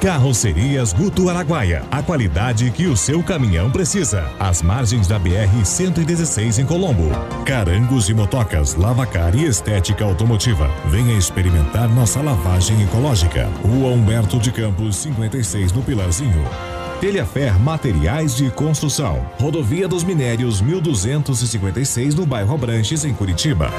Carrocerias Guto Araguaia. A qualidade que o seu caminhão precisa. Às margens da BR-116 em Colombo. Carangos e motocas, lavacar e estética automotiva. Venha experimentar nossa lavagem ecológica. Rua Humberto de Campos, 56 no Pilarzinho. Telhafer Materiais de Construção. Rodovia dos Minérios 1256 no bairro Abranches, em Curitiba.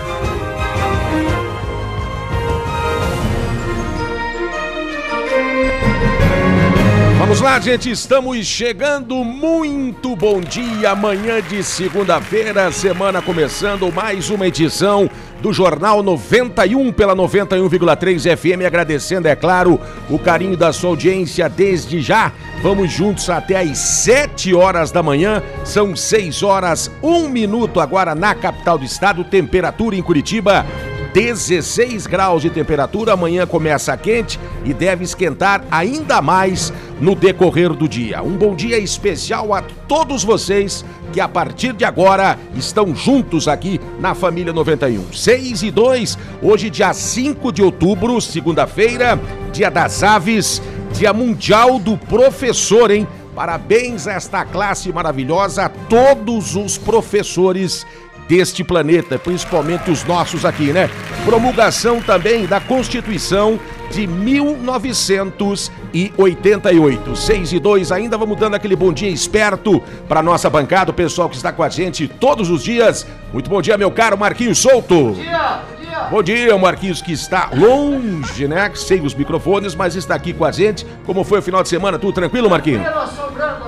Vamos lá, gente, estamos chegando. Muito bom dia, amanhã de segunda-feira, semana começando mais uma edição do Jornal 91 pela 91,3 FM. Agradecendo, é claro, o carinho da sua audiência desde já. Vamos juntos até às 7 horas da manhã. São 6 horas, 1 minuto agora na capital do estado. Temperatura em Curitiba 16 graus de temperatura. Amanhã começa quente e deve esquentar ainda mais no decorrer do dia. Um bom dia especial a todos vocês que a partir de agora estão juntos aqui na Família 91. 6 e 2, hoje, dia 5 de outubro, segunda-feira, dia das aves, dia mundial do professor, hein? Parabéns a esta classe maravilhosa, a todos os professores deste planeta, principalmente os nossos aqui, né? Promulgação também da Constituição de 1988. 6 e 2, ainda vamos dando aquele bom dia esperto para nossa bancada, o pessoal que está com a gente todos os dias. Muito bom dia, meu caro Marquinhos Souto. Bom dia, bom dia. Marquinhos, que está longe, né? Sem os microfones, mas está aqui com a gente. Como foi o final de semana? Tudo tranquilo, Marquinhos?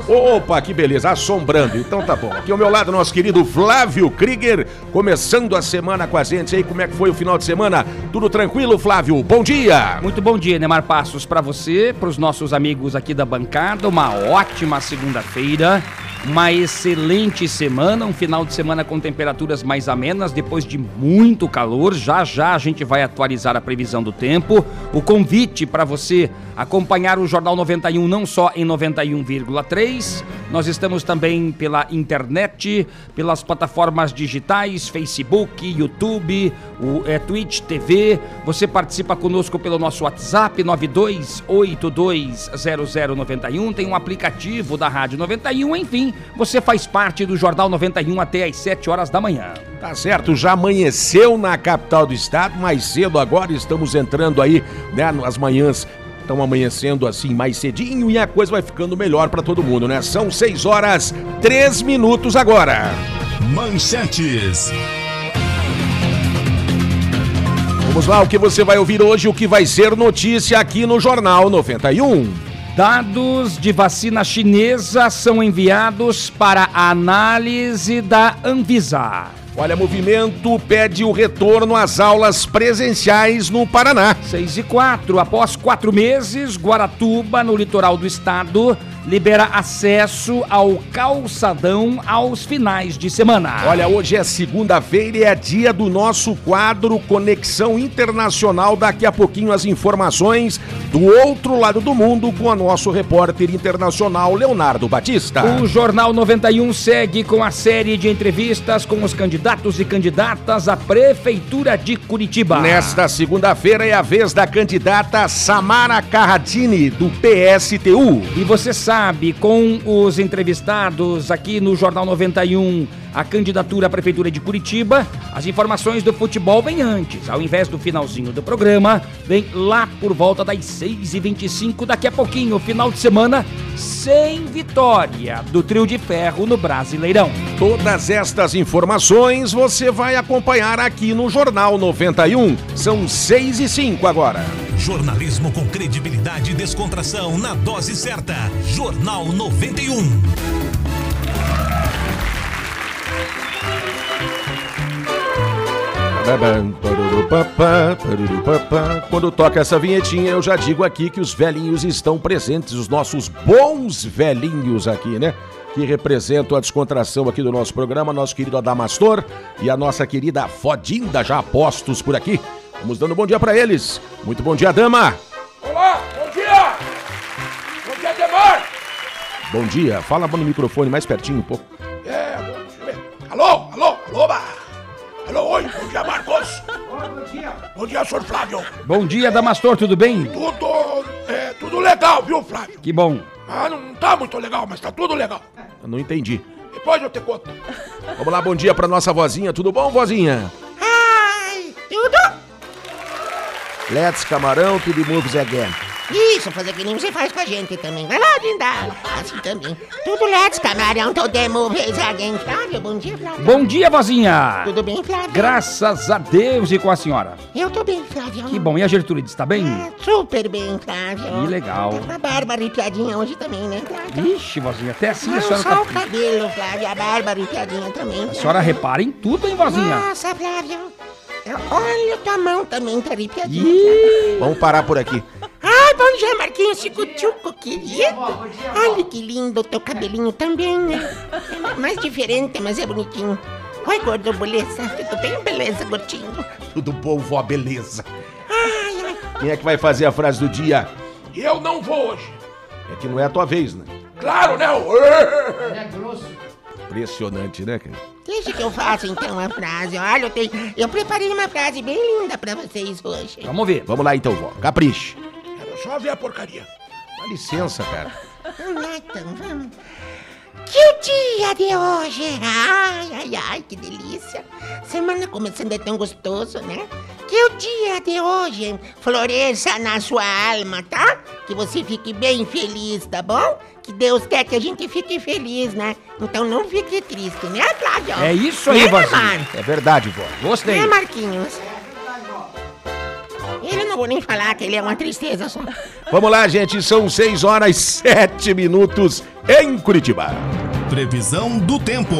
Opa, que beleza, assombrando. Então tá bom. Aqui ao meu lado, nosso querido Flávio Krieger, começando a semana com a gente aí. Como é que foi o final de semana? Tudo tranquilo, Flávio? Bom dia. Muito bom dia, Neymar Passos, para você, para os nossos amigos aqui da bancada. Uma ótima segunda-feira. Uma excelente semana, um final de semana com temperaturas mais amenas, depois de muito calor. Já já a gente vai atualizar a previsão do tempo. O convite para você acompanhar o Jornal 91 não só em 91,3, nós estamos também pela internet, pelas plataformas digitais, Facebook, YouTube, o é, Twitch TV. Você participa conosco pelo nosso WhatsApp 92820091, tem um aplicativo da Rádio 91, enfim, você faz parte do Jornal 91 até às 7 horas da manhã. Tá certo, já amanheceu na capital do estado, mais cedo agora estamos entrando aí, né, nas manhãs estão amanhecendo assim mais cedinho e a coisa vai ficando melhor para todo mundo, né? São 6 horas 3 minutos agora. Manchetes. Vamos lá, o que você vai ouvir hoje, o que vai ser notícia aqui no Jornal 91. Dados de vacina chinesa são enviados para análise da Anvisa. Olha, movimento pede o retorno às aulas presenciais no Paraná. 6 e 4. Após quatro meses, Guaratuba, no litoral do estado, libera acesso ao calçadão aos finais de semana. Olha, hoje é segunda-feira e é dia do nosso quadro Conexão Internacional. Daqui a pouquinho as informações do outro lado do mundo com o nosso repórter internacional Leonardo Batista. O Jornal 91 segue com a série de entrevistas com os candidatos e candidatas à Prefeitura de Curitiba. Nesta segunda-feira é a vez da candidata Samara Carradini, do PSTU. E você sabe, com os entrevistados aqui no Jornal 91, a candidatura à Prefeitura de Curitiba, as informações do futebol vêm antes. Ao invés do finalzinho do programa, vem lá por volta das 6h25. Daqui a pouquinho, final de semana, sem vitória do trio de ferro no Brasileirão. Todas estas informações você vai acompanhar aqui no Jornal 91. São 6 e 5 agora. Jornalismo com credibilidade e descontração na dose certa. Jornal 91. Quando toca essa vinhetinha, eu já digo aqui que os velhinhos estão presentes, os nossos bons velhinhos aqui, né? Que representam a descontração aqui do nosso programa, nosso querido Adamastor e a nossa querida Fodinda, já postos por aqui. Vamos dando bom dia para eles. Muito bom dia, dama. Olá, bom dia! Bom dia, Demar! Bom dia. Fala no microfone mais pertinho um pouco. É. Alô, alô, alô, ba. Alô, oi, bom dia, Marcos. bom dia. Bom dia, senhor Flávio. Bom dia, Damastor, tudo bem? Tudo, é, tudo legal, viu, Flávio? Que bom. Ah, não tá muito legal, mas tá tudo legal. Eu não entendi. Depois eu te conto. Vamos lá, bom dia pra nossa vozinha. Tudo bom, vozinha? Ai, tudo? Let's Camarão, to the moves again. Isso, fazer que nem você faz com a gente também. Vai lá, Linda. Assim também. Tudo let's, camarão, todo demo, vez alguém. Flávio, bom dia, Flávio. Bom dia, vozinha. Tudo bem, Flávio? Graças a Deus e com a senhora. Eu tô bem, Flávio. Que bom. E a Gertrude, está bem? Ah, super bem, Flávio. Que legal. Tá com a barba arrepiadinha hoje também, né, Flávio? Ixi, vozinha, até assim a Não, senhora só o tá... cabelo, Flávio, a barba arrepiadinha também. A senhora repara em tudo, hein, vozinha? Nossa, Flávio. Olha, tua mão também tá arrepiadinha. Ih, Vamos parar por aqui. Ai, bom dia, Marquinhos Chicuchuco, querido. Olha que lindo, teu cabelinho também, né? É mais diferente, mas é bonitinho. Oi, gordo, beleza? Tudo bem, beleza, gordinho? Tudo bom, vó, beleza. Ai, ai. Quem é que vai fazer a frase do dia? Eu não vou hoje. É que não é a tua vez, né? Claro, né? ô? Impressionante, né, cara? Deixa que eu faça então a frase. Olha, eu, tenho, eu preparei uma frase bem linda pra vocês hoje. vamos ver. Vamos lá então, vó. Capriche. Quero só ver a porcaria. Dá licença, cara. Vamos lá então, vamos. Que o dia de hoje, ai, ai, ai, que delícia. Semana começando é tão gostoso, né? Que o dia de hoje floresça na sua alma, tá? Que você fique bem feliz, tá bom? Que Deus quer que a gente fique feliz, né? Então não fique triste, né, Flávio? É isso aí, né, vozinha. Mar? É verdade, vó. Gostei. Né, Marquinhos? Ele não vou nem falar que ele é uma tristeza só. Vamos lá, gente. São 6 horas e 7 minutos em Curitiba. Previsão do tempo.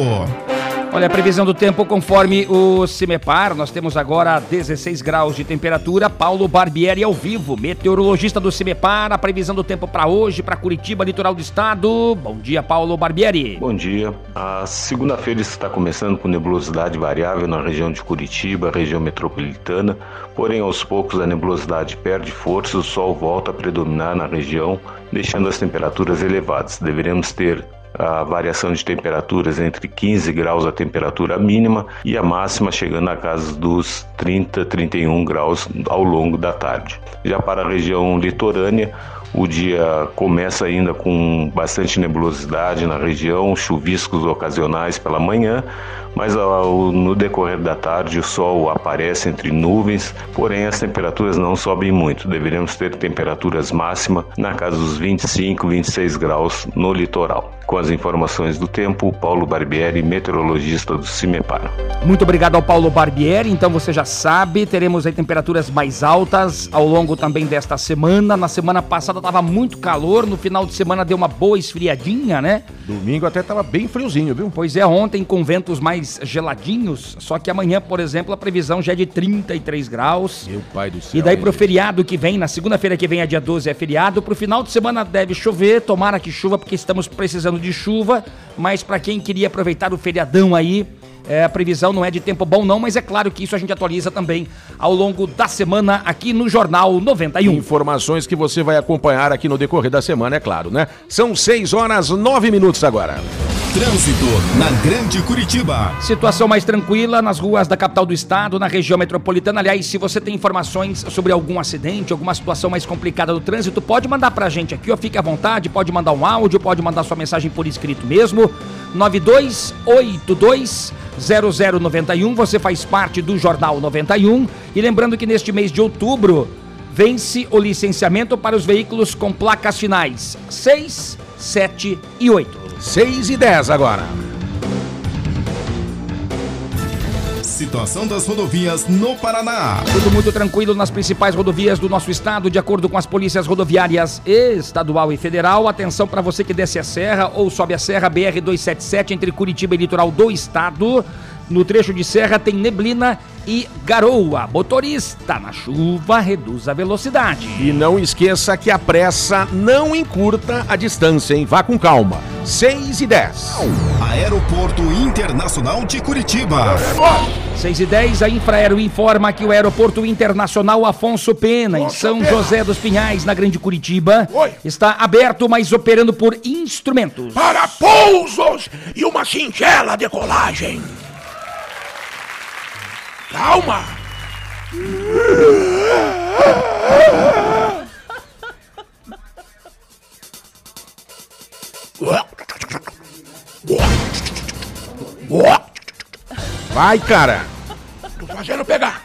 Olha, a previsão do tempo conforme o CIMEPAR, nós temos agora 16 graus de temperatura. Paulo Barbieri ao vivo, meteorologista do CIMEPAR, a previsão do tempo para hoje, para Curitiba, litoral do estado. Bom dia, Paulo Barbieri. Bom dia. A segunda-feira está começando com nebulosidade variável na região de Curitiba, região metropolitana, porém aos poucos a nebulosidade perde força e o sol volta a predominar na região, deixando as temperaturas elevadas. Deveremos ter a variação de temperaturas entre 15 graus a temperatura mínima e a máxima chegando a casa dos 30, 31 graus ao longo da tarde. Já para a região litorânea, o dia começa ainda com bastante nebulosidade na região, chuviscos ocasionais pela manhã, mas ao- no decorrer da tarde o sol aparece entre nuvens, porém as temperaturas não sobem muito. Deveremos ter temperaturas máximas na casa dos 25, 26 graus no litoral. Com as informações do tempo, Paulo Barbieri, meteorologista do CIMEPAR. Muito obrigado ao Paulo Barbieri. Então você já sabe, teremos aí temperaturas mais altas ao longo também desta semana. Na semana passada estava muito calor, no final de semana deu uma boa esfriadinha, né? Domingo até tava bem friozinho, viu? Pois é, ontem com ventos mais geladinhos, só que amanhã, por exemplo, a previsão já é de 33 graus. Meu pai do céu. E daí hein, pro feriado que vem, na segunda-feira que vem, é dia 12, é feriado. Pro final de semana deve chover, tomara que chuva, porque estamos precisando de chuva. Mas pra quem queria aproveitar o feriadão aí, é, a previsão não é de tempo bom não, mas é claro que isso a gente atualiza também ao longo da semana aqui no Jornal 91. Informações que você vai acompanhar aqui no decorrer da semana, é claro, né? São 6 horas 9 minutos agora. Trânsito na Grande Curitiba. Situação mais tranquila nas ruas da capital do estado, na região metropolitana. Aliás, se você tem informações sobre algum acidente, alguma situação mais complicada do trânsito, pode mandar pra gente aqui, ó. Fique à vontade, pode mandar um áudio, pode mandar sua mensagem por escrito mesmo. 9282 0091, você faz parte do Jornal 91. E lembrando que neste mês de outubro vence o licenciamento para os veículos com placas finais 6, 7 e 8. 6 e 10 agora. Situação das rodovias no Paraná. Tudo muito tranquilo nas principais rodovias do nosso estado, de acordo com as polícias rodoviárias estadual e federal. Atenção para você que desce a serra ou sobe a serra BR-277 entre Curitiba e litoral do estado. No trecho de serra tem neblina e garoa. Motorista, na chuva, reduz a velocidade. E não esqueça que a pressa não encurta a distância, hein? Vá com calma. 6 e 10. Aeroporto Internacional de Curitiba. 6 e 10, a Infraero informa que o Aeroporto Internacional Afonso Pena, em São José dos Pinhais, na Grande Curitiba, Oi. está aberto, mas operando por instrumentos. Para pousos e uma singela decolagem. Calma. Vai, cara. Tô fazendo pegar.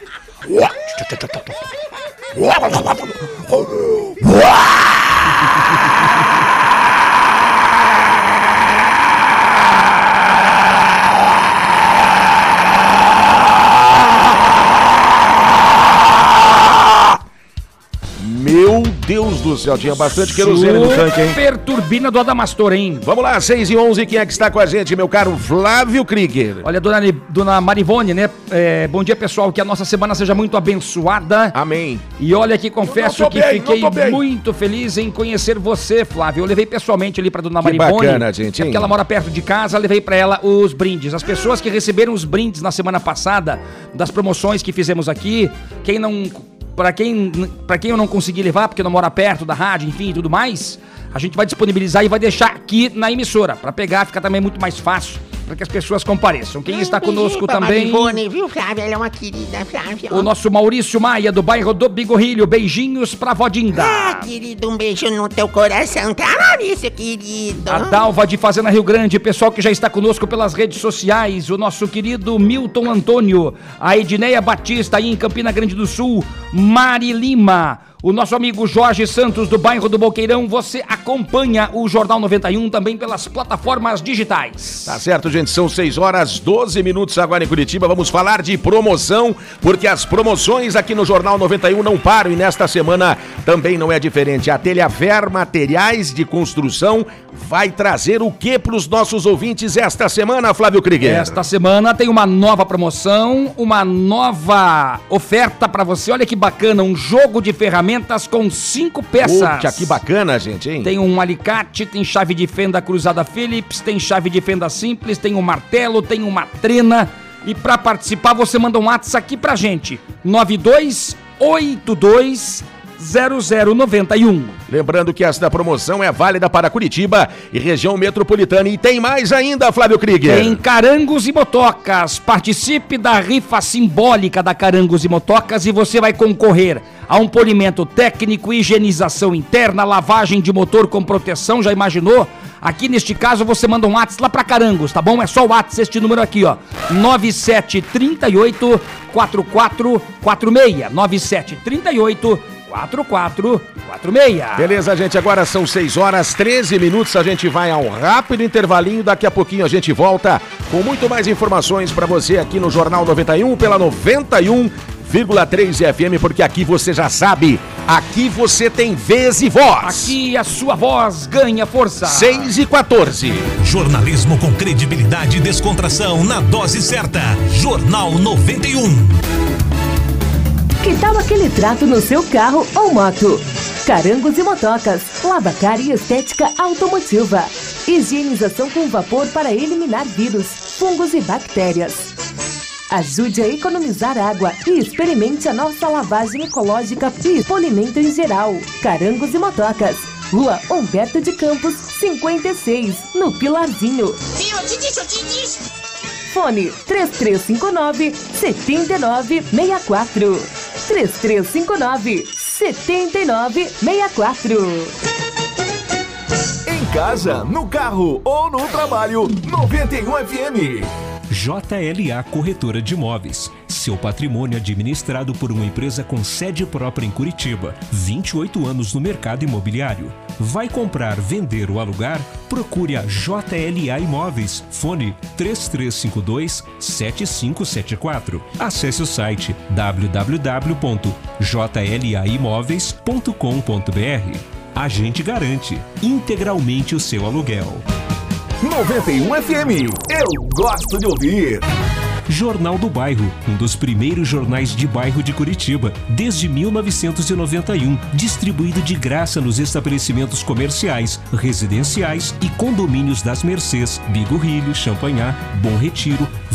Deus do céu, tinha bastante querosene no tanque, hein? Super turbina do Adamastor, hein? Vamos lá, 6 e 11, quem é que está com a gente, meu caro Flávio Krieger? Olha, dona, dona Marivone, né? É, bom dia, pessoal. Que a nossa semana seja muito abençoada. Amém. E olha que confesso que bem, fiquei muito feliz em conhecer você, Flávio. Eu levei pessoalmente ali pra dona Que Marivone. bacana, gente, é? Porque ela mora perto de casa, levei pra ela os brindes. As pessoas que receberam os brindes na semana passada, das promoções que fizemos aqui, quem não. Pra quem, pra quem eu não consegui levar, porque não mora perto da rádio, enfim, e tudo mais, a gente vai disponibilizar e vai deixar aqui na emissora. Pra pegar, fica também muito mais fácil, pra que as pessoas compareçam. Quem está conosco também. Marivone, viu, Flávia? Ela é uma querida, Flávia. O nosso Maurício Maia, do bairro do Bigorrilho. Beijinhos pra Vodinda. Ah, querido, um beijo no teu coração, tá, Maurício, querido? A Dalva de Fazenda Rio Grande, pessoal que já está conosco pelas redes sociais, o nosso querido Milton Antônio, a Edneia Batista aí em Campina Grande do Sul, Mari Lima, o nosso amigo Jorge Santos do bairro do Boqueirão, você acompanha o Jornal 91 também pelas plataformas digitais. Tá certo, gente, são 6 horas 12 minutos agora em Curitiba. Vamos falar de promoção, porque as promoções aqui no Jornal 91 não param e nesta semana também não é diferente. A Telhaver Materiais de Construção vai trazer o que para os nossos ouvintes esta semana, Flávio Krieger? Esta semana tem uma nova promoção, uma nova oferta pra você. Olha que bacana, um jogo de ferramentas com cinco peças. Puxa, que bacana, gente, hein? Tem um alicate, tem chave de fenda cruzada Phillips, tem chave de fenda simples, tem um martelo, tem uma trena. E pra participar, você manda um WhatsApp aqui pra gente. 9282 0091. Lembrando que esta promoção é válida para Curitiba e região metropolitana. E tem mais ainda, Flávio Krieger. Tem Carangos e Motocas. Participe da rifa simbólica da Carangos e Motocas e você vai concorrer a um polimento técnico, higienização interna, lavagem de motor com proteção. Já imaginou? Aqui neste caso você manda um WhatsApp lá pra Carangos, tá bom? É só o WhatsApp, este número aqui, ó. 9738 4446. 9738 4446. Beleza, gente, agora são 6 horas 13 minutos. A gente vai a um rápido intervalinho. Daqui a pouquinho a gente volta com muito mais informações para você aqui no Jornal 91 pela 91,3 FM, porque aqui você já sabe, aqui você tem vez e voz. Aqui a sua voz ganha força. 6 e 14. Jornalismo com credibilidade e descontração na dose certa. Jornal 91. Que tal aquele trato no seu carro ou moto? Carangos e motocas, lavacar e estética automotiva. Higienização com vapor para eliminar vírus, fungos e bactérias. Ajude a economizar água e experimente a nossa lavagem ecológica e polimento em geral. Carangos e motocas. Rua Humberto de Campos, 56, no Pilarzinho. Fone 3359 7964. 3359 7964. Em casa, no carro ou no trabalho, 91 FM. JLA Corretora de Imóveis. Seu patrimônio administrado por uma empresa com sede própria em Curitiba. 28 anos no mercado imobiliário. Vai comprar, vender ou alugar? Procure a JLA Imóveis. Fone 3352 7574. Acesse o site www.jlaimóveis.com.br. A gente garante integralmente o seu aluguel. 91 FM. Eu gosto de ouvir. Jornal do Bairro, um dos primeiros jornais de bairro de Curitiba, desde 1991, distribuído de graça nos estabelecimentos comerciais, residenciais e condomínios das Mercês, Bigorrilho, Champanhar, Bom Retiro,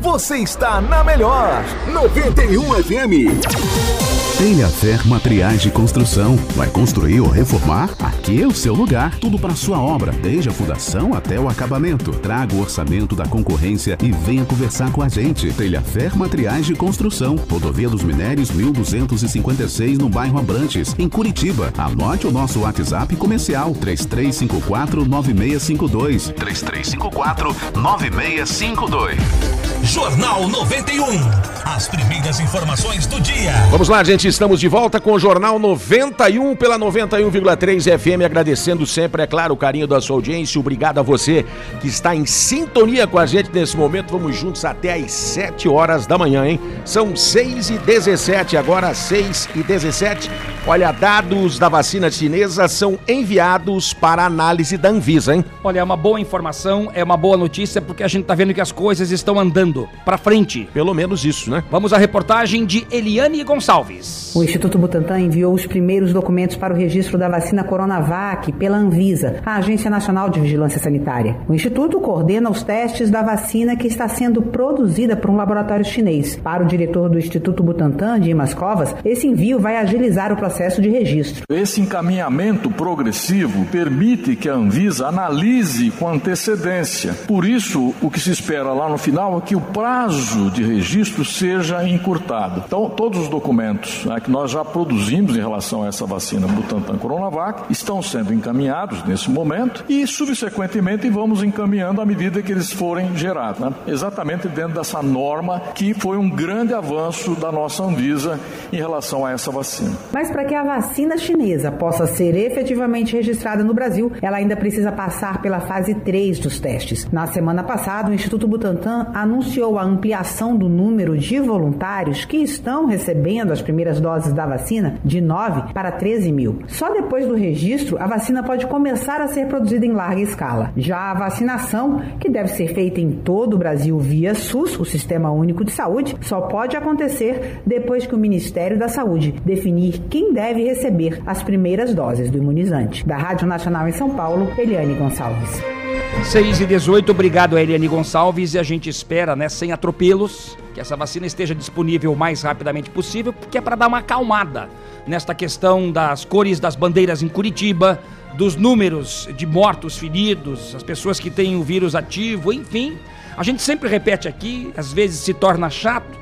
Você está na melhor 91 FM. Telha Fer Materiais de Construção. Vai construir ou reformar? Aqui é o seu lugar. Tudo para sua obra, desde a fundação até o acabamento. Traga o orçamento da concorrência e venha conversar com a gente. Telha Fer Materiais de Construção. Rodovia dos Minérios 1256 no bairro Abrantes, em Curitiba. Anote o nosso WhatsApp comercial 3354 9652. 3354 9652. Jornal 91. As primeiras informações do dia. Vamos lá, gente, estamos de volta com o Jornal 91 pela 91,3 FM, agradecendo sempre, é claro, o carinho da sua audiência. Obrigado a você que está em sintonia com a gente nesse momento. Vamos juntos até às 7 horas da manhã, hein? São 6 e 17 agora 6 e 17. Olha, dados da vacina chinesa são enviados para análise da Anvisa, hein? Olha, é uma boa informação, é uma boa notícia, porque a gente tá vendo que as coisas estão andando pra frente. Pelo menos isso, né? Vamos à reportagem de Eliane Gonçalves. O Instituto Butantan enviou os primeiros documentos para o registro da vacina Coronavac pela Anvisa, a Agência Nacional de Vigilância Sanitária. O Instituto coordena os testes da vacina que está sendo produzida por um laboratório chinês. Para o diretor do Instituto Butantan, Dimas Covas, esse envio vai agilizar o processo de registro. Esse encaminhamento progressivo permite que a Anvisa analise com antecedência. Por isso, o que se espera lá no final é que o prazo de registro seja encurtado. Então, todos os documentos né, que nós já produzimos em relação a essa vacina Butantan Coronavac estão sendo encaminhados nesse momento e, subsequentemente, vamos encaminhando à medida que eles forem gerados. né? Exatamente dentro dessa norma que foi um grande avanço da nossa Anvisa em relação a essa vacina. Mas para que a vacina chinesa possa ser efetivamente registrada no Brasil, ela ainda precisa passar pela fase 3 dos testes. Na semana passada, o Instituto Butantan anunciou a ampliação do número de voluntários que estão recebendo as primeiras doses da vacina de 9 para 13 mil. Só depois do registro, a vacina pode começar a ser produzida em larga escala. Já a vacinação, que deve ser feita em todo o Brasil via SUS, o Sistema Único de Saúde, só pode acontecer depois que o Ministério da Saúde definir quem deve receber as primeiras doses do imunizante. Da Rádio Nacional em São Paulo, Eliane Gonçalves. 6 e 18, obrigado a Eliane Gonçalves e a gente espera, né, sem atropelos, que essa vacina esteja disponível o mais rapidamente possível, porque é para dar uma acalmada nesta questão das cores das bandeiras em Curitiba, dos números de mortos, feridos, as pessoas que têm o vírus ativo, enfim. A gente sempre repete aqui, às vezes se torna chato,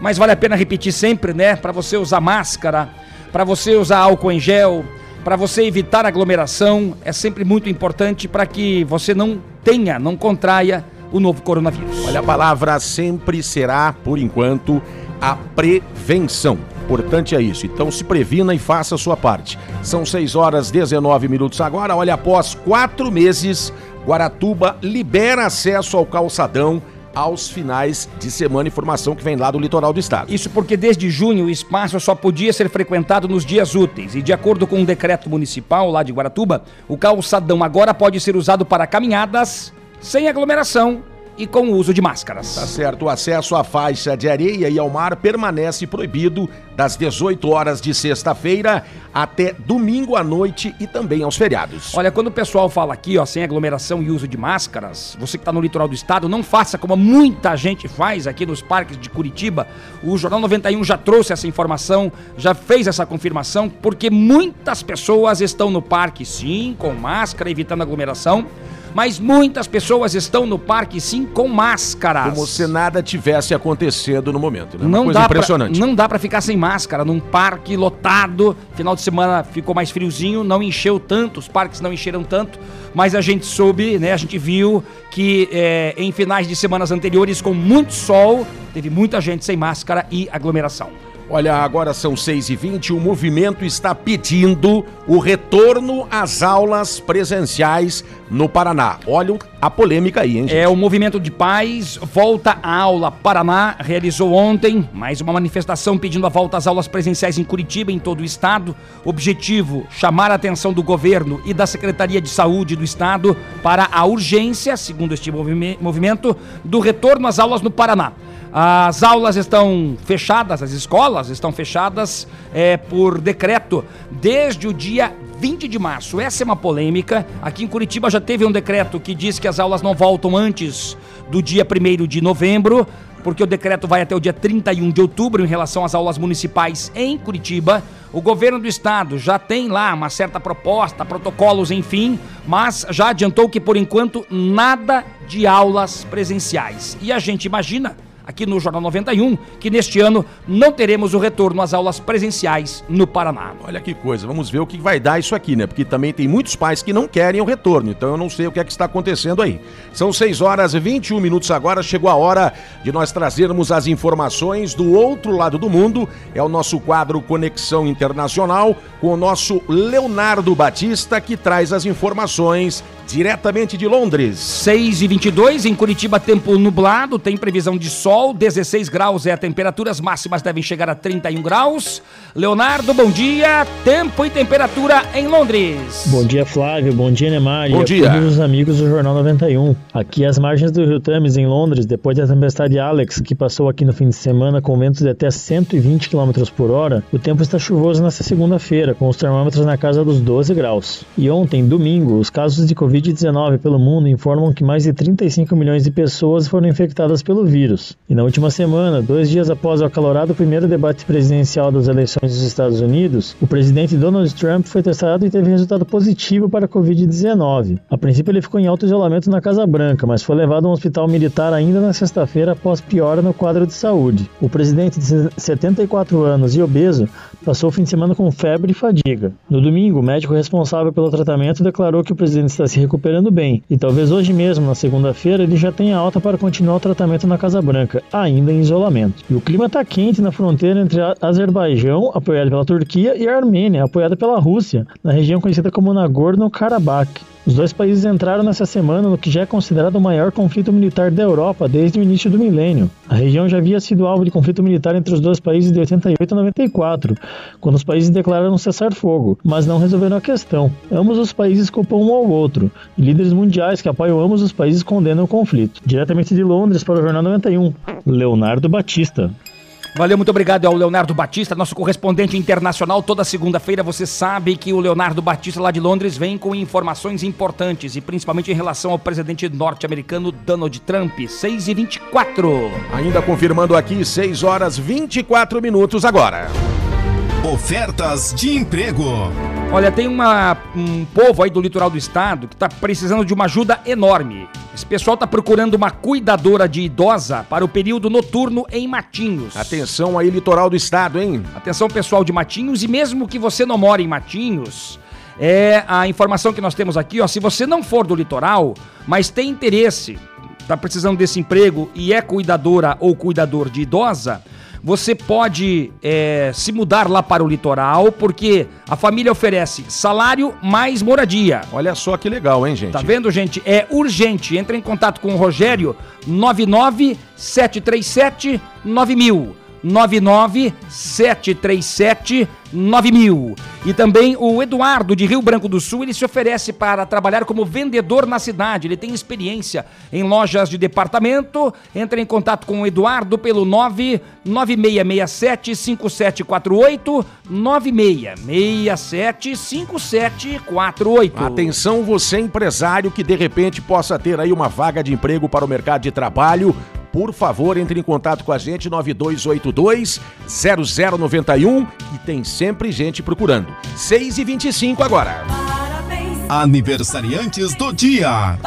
mas vale a pena repetir sempre, né, para você usar máscara, para você usar álcool em gel, para você evitar aglomeração, é sempre muito importante para que você não tenha, não contraia o novo coronavírus. Olha, a palavra sempre será, por enquanto, a prevenção. Importante é isso. Então se previna e faça a sua parte. São 6 horas 19 minutos agora. Olha, após quatro meses, Guaratuba libera acesso ao calçadão aos finais de semana, informação que vem lá do litoral do estado. Isso porque desde junho o espaço só podia ser frequentado nos dias úteis. E de acordo com um decreto municipal lá de Guaratuba, o calçadão agora pode ser usado para caminhadas sem aglomeração e com o uso de máscaras. Tá certo, o acesso à faixa de areia e ao mar permanece proibido das 18 horas de sexta-feira até domingo à noite e também aos feriados. Olha, quando o pessoal fala aqui, ó, sem aglomeração e uso de máscaras, você que está no litoral do estado, não faça como muita gente faz aqui nos parques de Curitiba. O Jornal 91 já trouxe essa informação, já fez essa confirmação, porque muitas pessoas estão no parque, sim, com máscara, evitando aglomeração mas muitas pessoas estão no parque sim com máscaras. Como se nada tivesse acontecendo no momento, né? Uma não coisa dá impressionante. Pra, não dá para ficar sem máscara num parque lotado. Final de semana ficou mais friozinho, não encheu tanto, os parques não encheram tanto, mas a gente soube, né? A gente viu que é, em finais de semanas anteriores, com muito sol, teve muita gente sem máscara e aglomeração. Olha, agora são 6h20, o movimento está pedindo o retorno às aulas presenciais no Paraná. Olha a polêmica aí, hein, gente? É, o Movimento de Paz Volta à Aula Paraná realizou ontem mais uma manifestação pedindo a volta às aulas presenciais em Curitiba, em todo o estado. Objetivo: chamar a atenção do governo e da Secretaria de Saúde do estado para a urgência, segundo este movimento, do retorno às aulas no Paraná. As aulas estão fechadas, as escolas estão fechadas é, por decreto desde o dia 20 de março. Essa é uma polêmica. Aqui em Curitiba já teve um decreto que diz que as aulas não voltam antes do dia 1 de novembro, porque o decreto vai até o dia 31 de outubro em relação às aulas municipais em Curitiba. O governo do estado já tem lá uma certa proposta, protocolos, enfim, mas já adiantou que por enquanto nada de aulas presenciais. E a gente imagina aqui no Jornal 91, que neste ano não teremos o retorno às aulas presenciais no Paraná. Olha que coisa, vamos ver o que vai dar isso aqui, né? Porque também tem muitos pais que não querem o retorno, então eu não sei o que é que está acontecendo aí. São 6 horas e 21 minutos agora, chegou a hora de nós trazermos as informações do outro lado do mundo. É o nosso quadro Conexão Internacional com o nosso Leonardo Batista, que traz as informações diretamente de Londres. 6 e 22 em Curitiba, tempo nublado, tem previsão de sol, 16 graus é a temperatura, as máximas devem chegar a 31 graus. Leonardo, bom dia, tempo e temperatura em Londres. Bom dia, Flávio, bom dia, Neymar. Bom dia. todos os amigos do Jornal 91. Aqui às margens do Rio Thames, em Londres, depois da tempestade Alex, que passou aqui no fim de semana com ventos de até 120 km por hora, o tempo está chuvoso nesta segunda-feira, com os termômetros na casa dos 12 graus. E ontem, domingo, os casos de Covid Covid-19 pelo mundo informam que mais de 35 milhões de pessoas foram infectadas pelo vírus. E na última semana, dois dias após o acalorado primeiro debate presidencial das eleições dos Estados Unidos, o presidente Donald Trump foi testado e teve resultado positivo para a Covid-19. A princípio, ele ficou em alto isolamento na Casa Branca, mas foi levado a um hospital militar ainda na sexta-feira após piora no quadro de saúde. O presidente de 74 anos e obeso passou o fim de semana com febre e fadiga. No domingo, o médico responsável pelo tratamento declarou que o presidente está se recuperando bem e talvez hoje mesmo, na segunda-feira, ele já tenha alta para continuar o tratamento na Casa Branca, ainda em isolamento. E o clima está quente na fronteira entre Azerbaijão, apoiado pela Turquia, e a Armênia, apoiada pela Rússia, na região conhecida como Nagorno-Karabakh. Os dois países entraram nessa semana no que já é considerado o maior conflito militar da Europa desde o início do milênio. A região já havia sido alvo de conflito militar entre os dois países de 88 a 94, quando os países declararam um cessar-fogo, mas não resolveram a questão. Ambos os países culpam um ao outro, e líderes mundiais que apoiam ambos os países condenam o conflito. Diretamente de Londres para o Jornal 91, Leonardo Batista. Valeu, muito obrigado ao Leonardo Batista, nosso correspondente internacional. Toda segunda-feira você sabe que o Leonardo Batista, lá de Londres, vem com informações importantes e principalmente em relação ao presidente norte-americano Donald Trump. 6 e 24 Ainda confirmando aqui, 6 horas 24 minutos agora. Ofertas de emprego. Olha, tem uma, um povo aí do litoral do estado que está precisando de uma ajuda enorme. Esse pessoal está procurando uma cuidadora de idosa para o período noturno em Matinhos. Atenção aí, litoral do estado, hein? Atenção, pessoal de Matinhos, e mesmo que você não mora em Matinhos, é a informação que nós temos aqui, ó. Se você não for do litoral, mas tem interesse, está precisando desse emprego e é cuidadora ou cuidador de idosa, você pode é, se mudar lá para o litoral, porque a família oferece salário mais moradia. Olha só que legal, hein, gente? Tá vendo, gente? É urgente. Entre em contato com o Rogério 99 737 9000. 99 737 9000. E também o Eduardo de Rio Branco do Sul, ele se oferece para trabalhar como vendedor na cidade. Ele tem experiência em lojas de departamento. Entra em contato com o Eduardo pelo 99667 5748 9667 5748. Atenção você empresário que de repente possa ter aí uma vaga de emprego para o mercado de trabalho. Por favor, entre em contato com a gente 9282 0091 e tem sempre gente procurando. 6 e 25 agora. Aniversariantes do dia.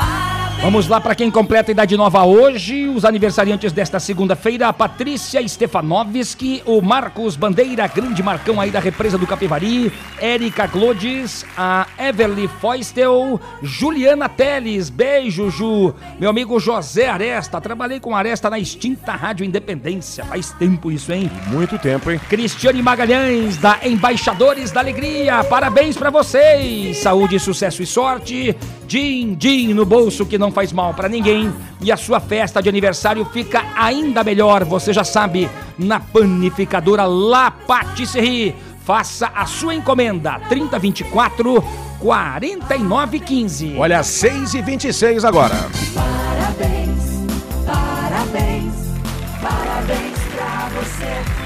Vamos lá para quem completa a idade nova hoje. Os aniversariantes desta segunda-feira: a Patrícia Stefanovski, o Marcos Bandeira, grande Marcão aí da represa do Capivari, Érica Glodes, a Everly Foistel, Juliana Teles, beijo, Ju. Meu amigo José Aresta, trabalhei com Aresta na extinta Rádio Independência. Faz tempo isso, hein? Muito tempo, hein? Cristiane Magalhães, da Embaixadores da Alegria, parabéns para vocês. Saúde, sucesso e sorte. Din, din no bolso que não faz mal para ninguém. E a sua festa de aniversário fica ainda melhor, você já sabe, na panificadora La Patisserie. Faça a sua encomenda 3024 4915. Olha, 6 e 26 agora. Parabéns, parabéns, parabéns pra você.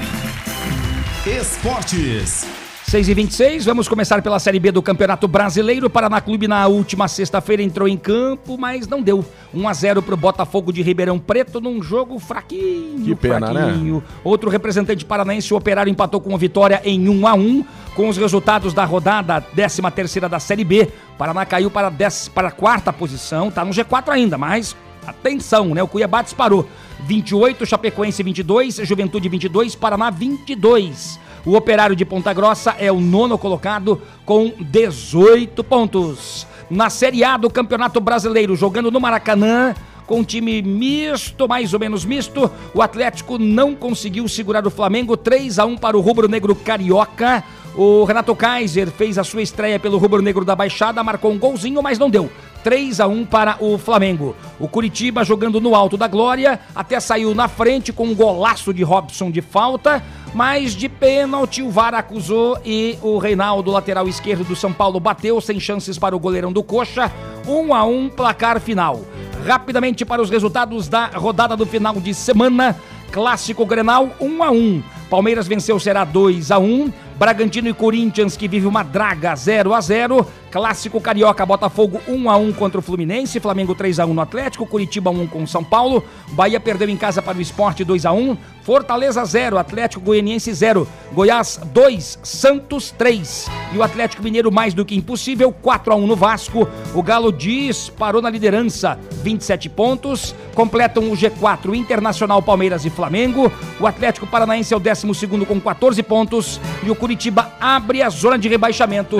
Esportes. 6 e 26 vamos começar pela Série B do Campeonato Brasileiro. O Paraná Clube na última sexta-feira entrou em campo, mas não deu. 1 a 0 pro Botafogo de Ribeirão Preto num jogo fraquinho. Que pena, né? fraquinho. Outro representante paranaense, o Operário, empatou com a vitória em 1 a 1 com os resultados da rodada 13 terceira da Série B. O Paraná caiu para, 10, para a quarta posição, tá no G4 ainda, mas atenção, né? O Cuiabá disparou. 28, Chapecoense 22, Juventude 22, Paraná 22. O Operário de Ponta Grossa é o nono colocado com 18 pontos. Na Série A do Campeonato Brasileiro, jogando no Maracanã, com um time misto, mais ou menos misto, o Atlético não conseguiu segurar o Flamengo 3 a 1 para o Rubro Negro Carioca. O Renato Kaiser fez a sua estreia pelo Rubro Negro da Baixada, marcou um golzinho, mas não deu. 3 a 1 para o Flamengo. O Curitiba jogando no alto da glória, até saiu na frente com um golaço de Robson de falta, mas de pênalti o VAR acusou e o Reinaldo, lateral esquerdo do São Paulo, bateu sem chances para o goleirão do Coxa. 1 a 1 placar final. Rapidamente para os resultados da rodada do final de semana. Clássico Grenal 1 a 1. Palmeiras venceu será 2 a 1. Bragantino e Corinthians que vive uma draga 0 a 0. Clássico Carioca Botafogo 1 a 1 contra o Fluminense, Flamengo 3 a 1 no Atlético, Curitiba 1 com São Paulo, Bahia perdeu em casa para o Esporte 2 a 1, Fortaleza 0, Atlético Goianiense 0, Goiás 2, Santos 3. E o Atlético Mineiro mais do que impossível 4 a 1 no Vasco. O Galo disparou na liderança, 27 pontos. Completam o G4 Internacional Palmeiras e Flamengo. O Atlético Paranaense é o 12º com 14 pontos e o Curitiba abre a zona de rebaixamento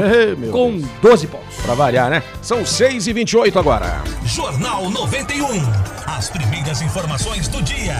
com 12 pontos. Pra variar, né? São 6 e 28 agora. Jornal 91. As primeiras informações do dia.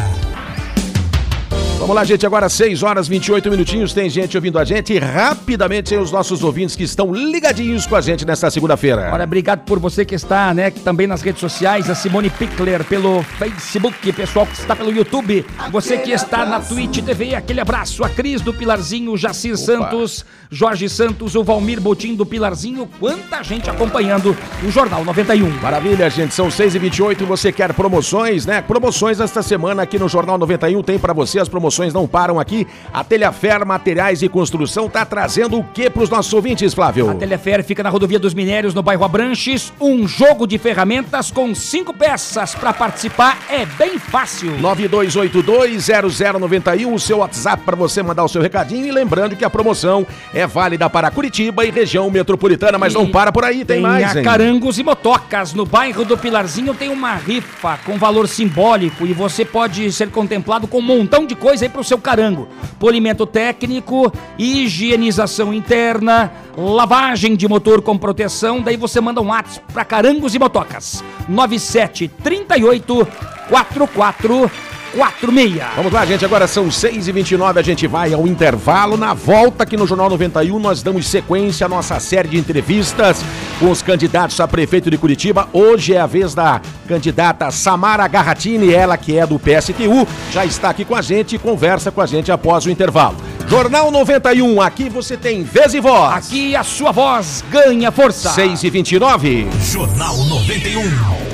Vamos lá, gente. Agora 6 horas 28 minutinhos. Tem gente ouvindo a gente. E rapidamente os nossos ouvintes que estão ligadinhos com a gente nesta segunda-feira. Olha, obrigado por você que está, né, também nas redes sociais, a Simone Pickler pelo Facebook, pessoal que está pelo YouTube, você que está na Twitch TV, aquele abraço, a Cris do Pilarzinho, o Jacir Santos, Jorge Santos, o Valmir Botim do Pilarzinho, quanta gente acompanhando o Jornal 91. Maravilha, gente. São 6 e 28 Você quer promoções, né? Promoções esta semana aqui no Jornal 91 tem pra você. As promoções não param aqui. A Telhafer Materiais e Construção tá trazendo o que pros nossos ouvintes, Flávio? A Telefer fica na Rodovia dos Minérios, no bairro Abranches. Um jogo de ferramentas com cinco peças. Para participar é bem fácil. 92820091, o seu WhatsApp para você mandar o seu recadinho. E lembrando que a promoção é válida para Curitiba e região metropolitana, mas não para por aí, tem, mais, a hein? Carangos e Motocas. No bairro do Pilarzinho tem uma rifa com valor simbólico e você pode ser contemplado com um montão de coisa aí pro seu carango. Polimento técnico, higienização interna, lavagem de motor com proteção. Daí você manda um WhatsApp para Carangos e Motocas. 97 38 44 46. Vamos lá, gente. Agora são 6h29. A gente vai ao intervalo. Na volta aqui no Jornal 91, nós damos sequência à nossa série de entrevistas com os candidatos a prefeito de Curitiba. Hoje é a vez da candidata Samara Garratini, ela que é do PSTU, já está aqui com a gente e conversa com a gente após o intervalo. Jornal 91, aqui você tem vez e voz. Aqui a sua voz ganha força. 6 e 29 Jornal 91.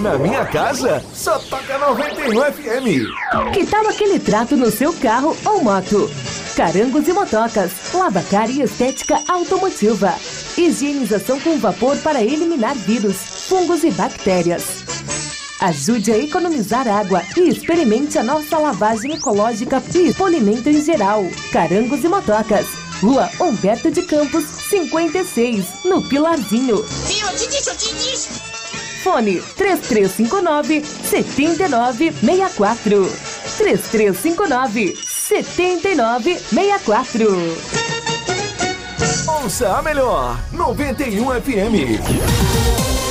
Na minha casa, só toca 91 FM. Que tal aquele trato no seu carro ou moto? Carangos e motocas, lavacar e estética automotiva. Higienização com vapor para eliminar vírus, fungos e bactérias. Ajude a economizar água e experimente a nossa lavagem ecológica e polimento em geral. Carangos e motocas. Rua Humberto de Campos, 56, no Pilarzinho. Viu? Eu te disse, eu te disse. Fone 3359 7964. 3359 7964. Ouça a melhor 91 FM.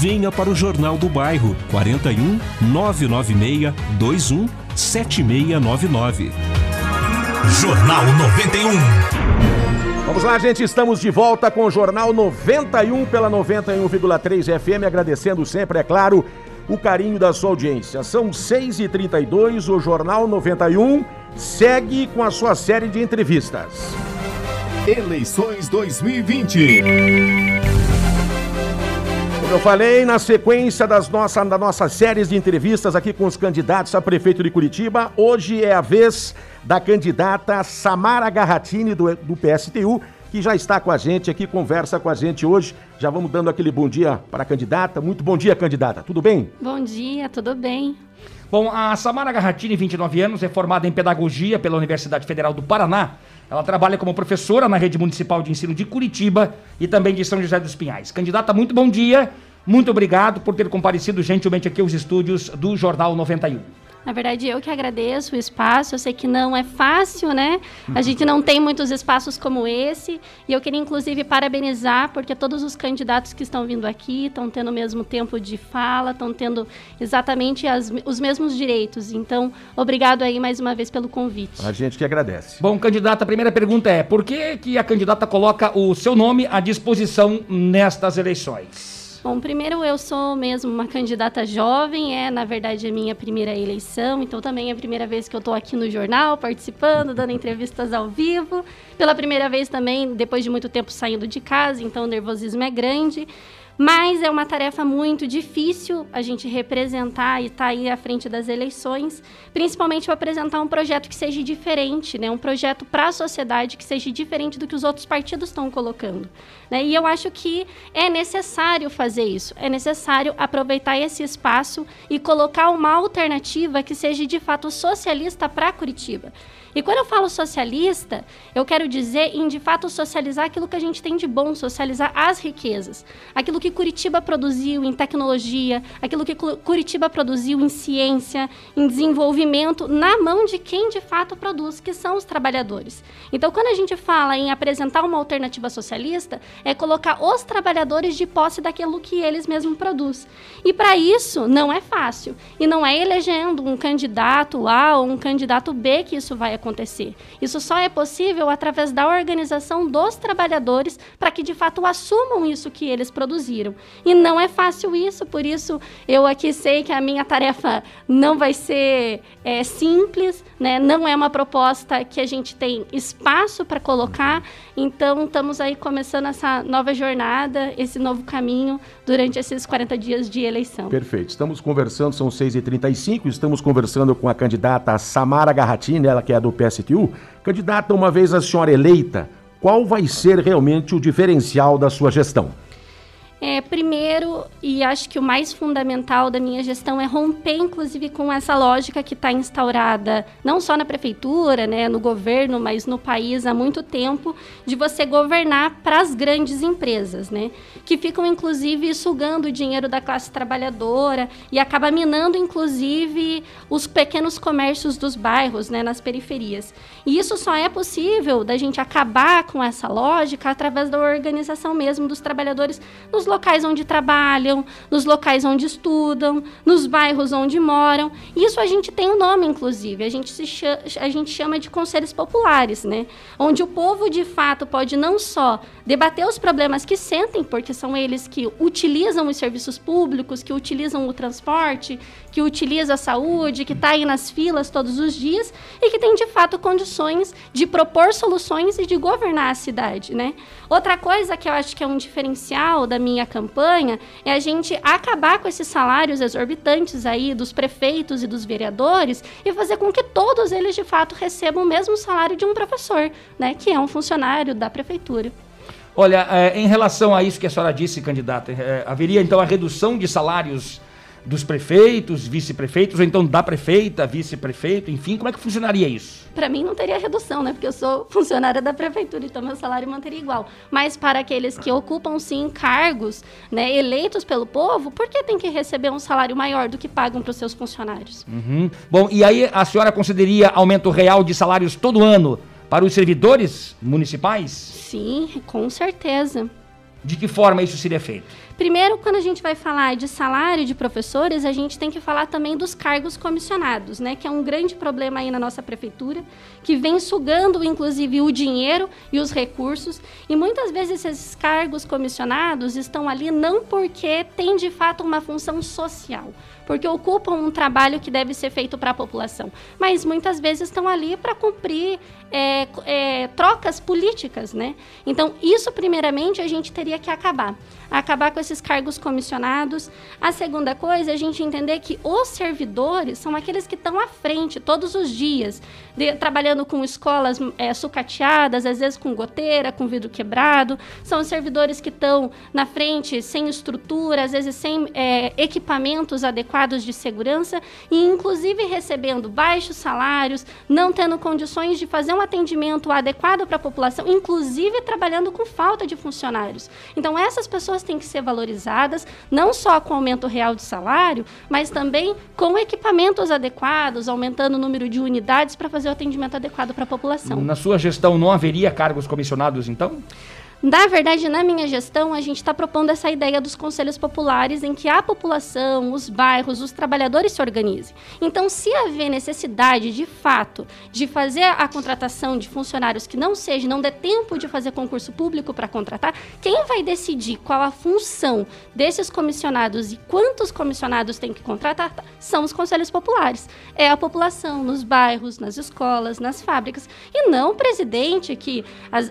Venha para o Jornal do Bairro 41 996 21 7699. Jornal 91. Vamos lá, gente, estamos de volta com o Jornal 91 pela 91,3 FM, agradecendo sempre, é claro, o carinho da sua audiência. São 6h32, o Jornal 91 segue com a sua série de entrevistas. Eleições 2020. Eu falei, na sequência das nossa, da nossas séries de entrevistas aqui com os candidatos a prefeito de Curitiba, hoje é a vez da candidata Samara Garratini, do, do PSTU, que já está com a gente aqui, conversa com a gente hoje. Já vamos dando aquele bom dia para a candidata. Muito bom dia, candidata. Tudo bem? Bom dia, tudo bem? Bom, a Samara Garratini, 29 anos, é formada em Pedagogia pela Universidade Federal do Paraná. Ela trabalha como professora na Rede Municipal de Ensino de Curitiba e também de São José dos Pinhais. Candidata, muito bom dia. Muito obrigado por ter comparecido gentilmente aqui aos estúdios do Jornal 91. Na verdade, eu que agradeço o espaço. Eu sei que não é fácil, né? A gente não tem muitos espaços como esse. E eu queria, inclusive, parabenizar, porque todos os candidatos que estão vindo aqui estão tendo o mesmo tempo de fala, estão tendo exatamente as- os mesmos direitos. Então, obrigado aí mais uma vez pelo convite. A gente que agradece. Bom, candidata, a primeira pergunta é: por que, que a candidata coloca o seu nome à disposição nestas eleições? Bom, primeiro eu sou mesmo uma candidata jovem, é na verdade a minha primeira eleição, então também é a primeira vez que eu estou aqui no jornal, participando, dando entrevistas ao vivo. Pela primeira vez também, depois de muito tempo saindo de casa, então o nervosismo é grande. Mas é uma tarefa muito difícil a gente representar e estar tá aí à frente das eleições, principalmente para apresentar um projeto que seja diferente, né? um projeto para a sociedade que seja diferente do que os outros partidos estão colocando. Né? E eu acho que é necessário fazer isso, é necessário aproveitar esse espaço e colocar uma alternativa que seja de fato socialista para Curitiba. E quando eu falo socialista, eu quero dizer em de fato socializar aquilo que a gente tem de bom, socializar as riquezas. Aquilo que Curitiba produziu em tecnologia, aquilo que Curitiba produziu em ciência, em desenvolvimento, na mão de quem de fato produz, que são os trabalhadores. Então, quando a gente fala em apresentar uma alternativa socialista, é colocar os trabalhadores de posse daquilo que eles mesmos produzem. E para isso, não é fácil. E não é elegendo um candidato A ou um candidato B que isso vai acontecer acontecer. Isso só é possível através da organização dos trabalhadores para que de fato assumam isso que eles produziram. E não é fácil isso, por isso eu aqui sei que a minha tarefa não vai ser é, simples, né? não é uma proposta que a gente tem espaço para colocar. Então estamos aí começando essa nova jornada, esse novo caminho durante esses 40 dias de eleição. Perfeito. Estamos conversando, são 6h35, estamos conversando com a candidata Samara Garratini, ela que é do PSTU. Candidata, uma vez a senhora eleita, qual vai ser realmente o diferencial da sua gestão? É, primeiro, e acho que o mais fundamental da minha gestão é romper, inclusive, com essa lógica que está instaurada não só na prefeitura, né, no governo, mas no país há muito tempo, de você governar para as grandes empresas, né, que ficam, inclusive, sugando o dinheiro da classe trabalhadora e acaba minando, inclusive, os pequenos comércios dos bairros, né, nas periferias. E isso só é possível da gente acabar com essa lógica através da organização mesmo dos trabalhadores nos locais onde trabalham, nos locais onde estudam, nos bairros onde moram. Isso a gente tem um nome, inclusive. A gente, se chama, a gente chama de conselhos populares, né? Onde o povo, de fato, pode não só debater os problemas que sentem, porque são eles que utilizam os serviços públicos, que utilizam o transporte, que utiliza a saúde, que está aí nas filas todos os dias e que tem, de fato, condições de propor soluções e de governar a cidade, né? Outra coisa que eu acho que é um diferencial da minha campanha é a gente acabar com esses salários exorbitantes aí dos prefeitos e dos vereadores e fazer com que todos eles de fato recebam o mesmo salário de um professor, né, que é um funcionário da prefeitura. Olha, é, em relação a isso que a senhora disse, candidata, é, haveria então a redução de salários dos prefeitos, vice-prefeitos, ou então da prefeita, vice-prefeito, enfim, como é que funcionaria isso? Para mim não teria redução, né? Porque eu sou funcionária da prefeitura, então meu salário manteria igual. Mas para aqueles que ocupam sim cargos, né, eleitos pelo povo, por que tem que receber um salário maior do que pagam para os seus funcionários? Uhum. Bom, e aí a senhora consideraria aumento real de salários todo ano para os servidores municipais? Sim, com certeza. De que forma isso seria feito? Primeiro, quando a gente vai falar de salário de professores, a gente tem que falar também dos cargos comissionados, né? Que é um grande problema aí na nossa prefeitura, que vem sugando, inclusive, o dinheiro e os recursos. E muitas vezes esses cargos comissionados estão ali não porque tem de fato uma função social, porque ocupam um trabalho que deve ser feito para a população, mas muitas vezes estão ali para cumprir é, é, trocas políticas, né? Então, isso, primeiramente, a gente teria que acabar acabar com esses cargos comissionados. A segunda coisa é a gente entender que os servidores são aqueles que estão à frente todos os dias, de, trabalhando com escolas é, sucateadas, às vezes com goteira, com vidro quebrado. São os servidores que estão na frente sem estrutura, às vezes sem é, equipamentos adequados de segurança e, inclusive, recebendo baixos salários, não tendo condições de fazer um atendimento adequado para a população, inclusive trabalhando com falta de funcionários. Então, essas pessoas têm que ser valorizadas, não só com aumento real de salário, mas também com equipamentos adequados, aumentando o número de unidades para fazer o atendimento adequado para a população. Na sua gestão não haveria cargos comissionados, então? Na verdade, na minha gestão, a gente está propondo essa ideia dos conselhos populares em que a população, os bairros, os trabalhadores se organizem. Então, se haver necessidade, de fato, de fazer a contratação de funcionários que não seja, não dê tempo de fazer concurso público para contratar, quem vai decidir qual a função desses comissionados e quantos comissionados tem que contratar são os conselhos populares. É a população nos bairros, nas escolas, nas fábricas. E não o presidente que,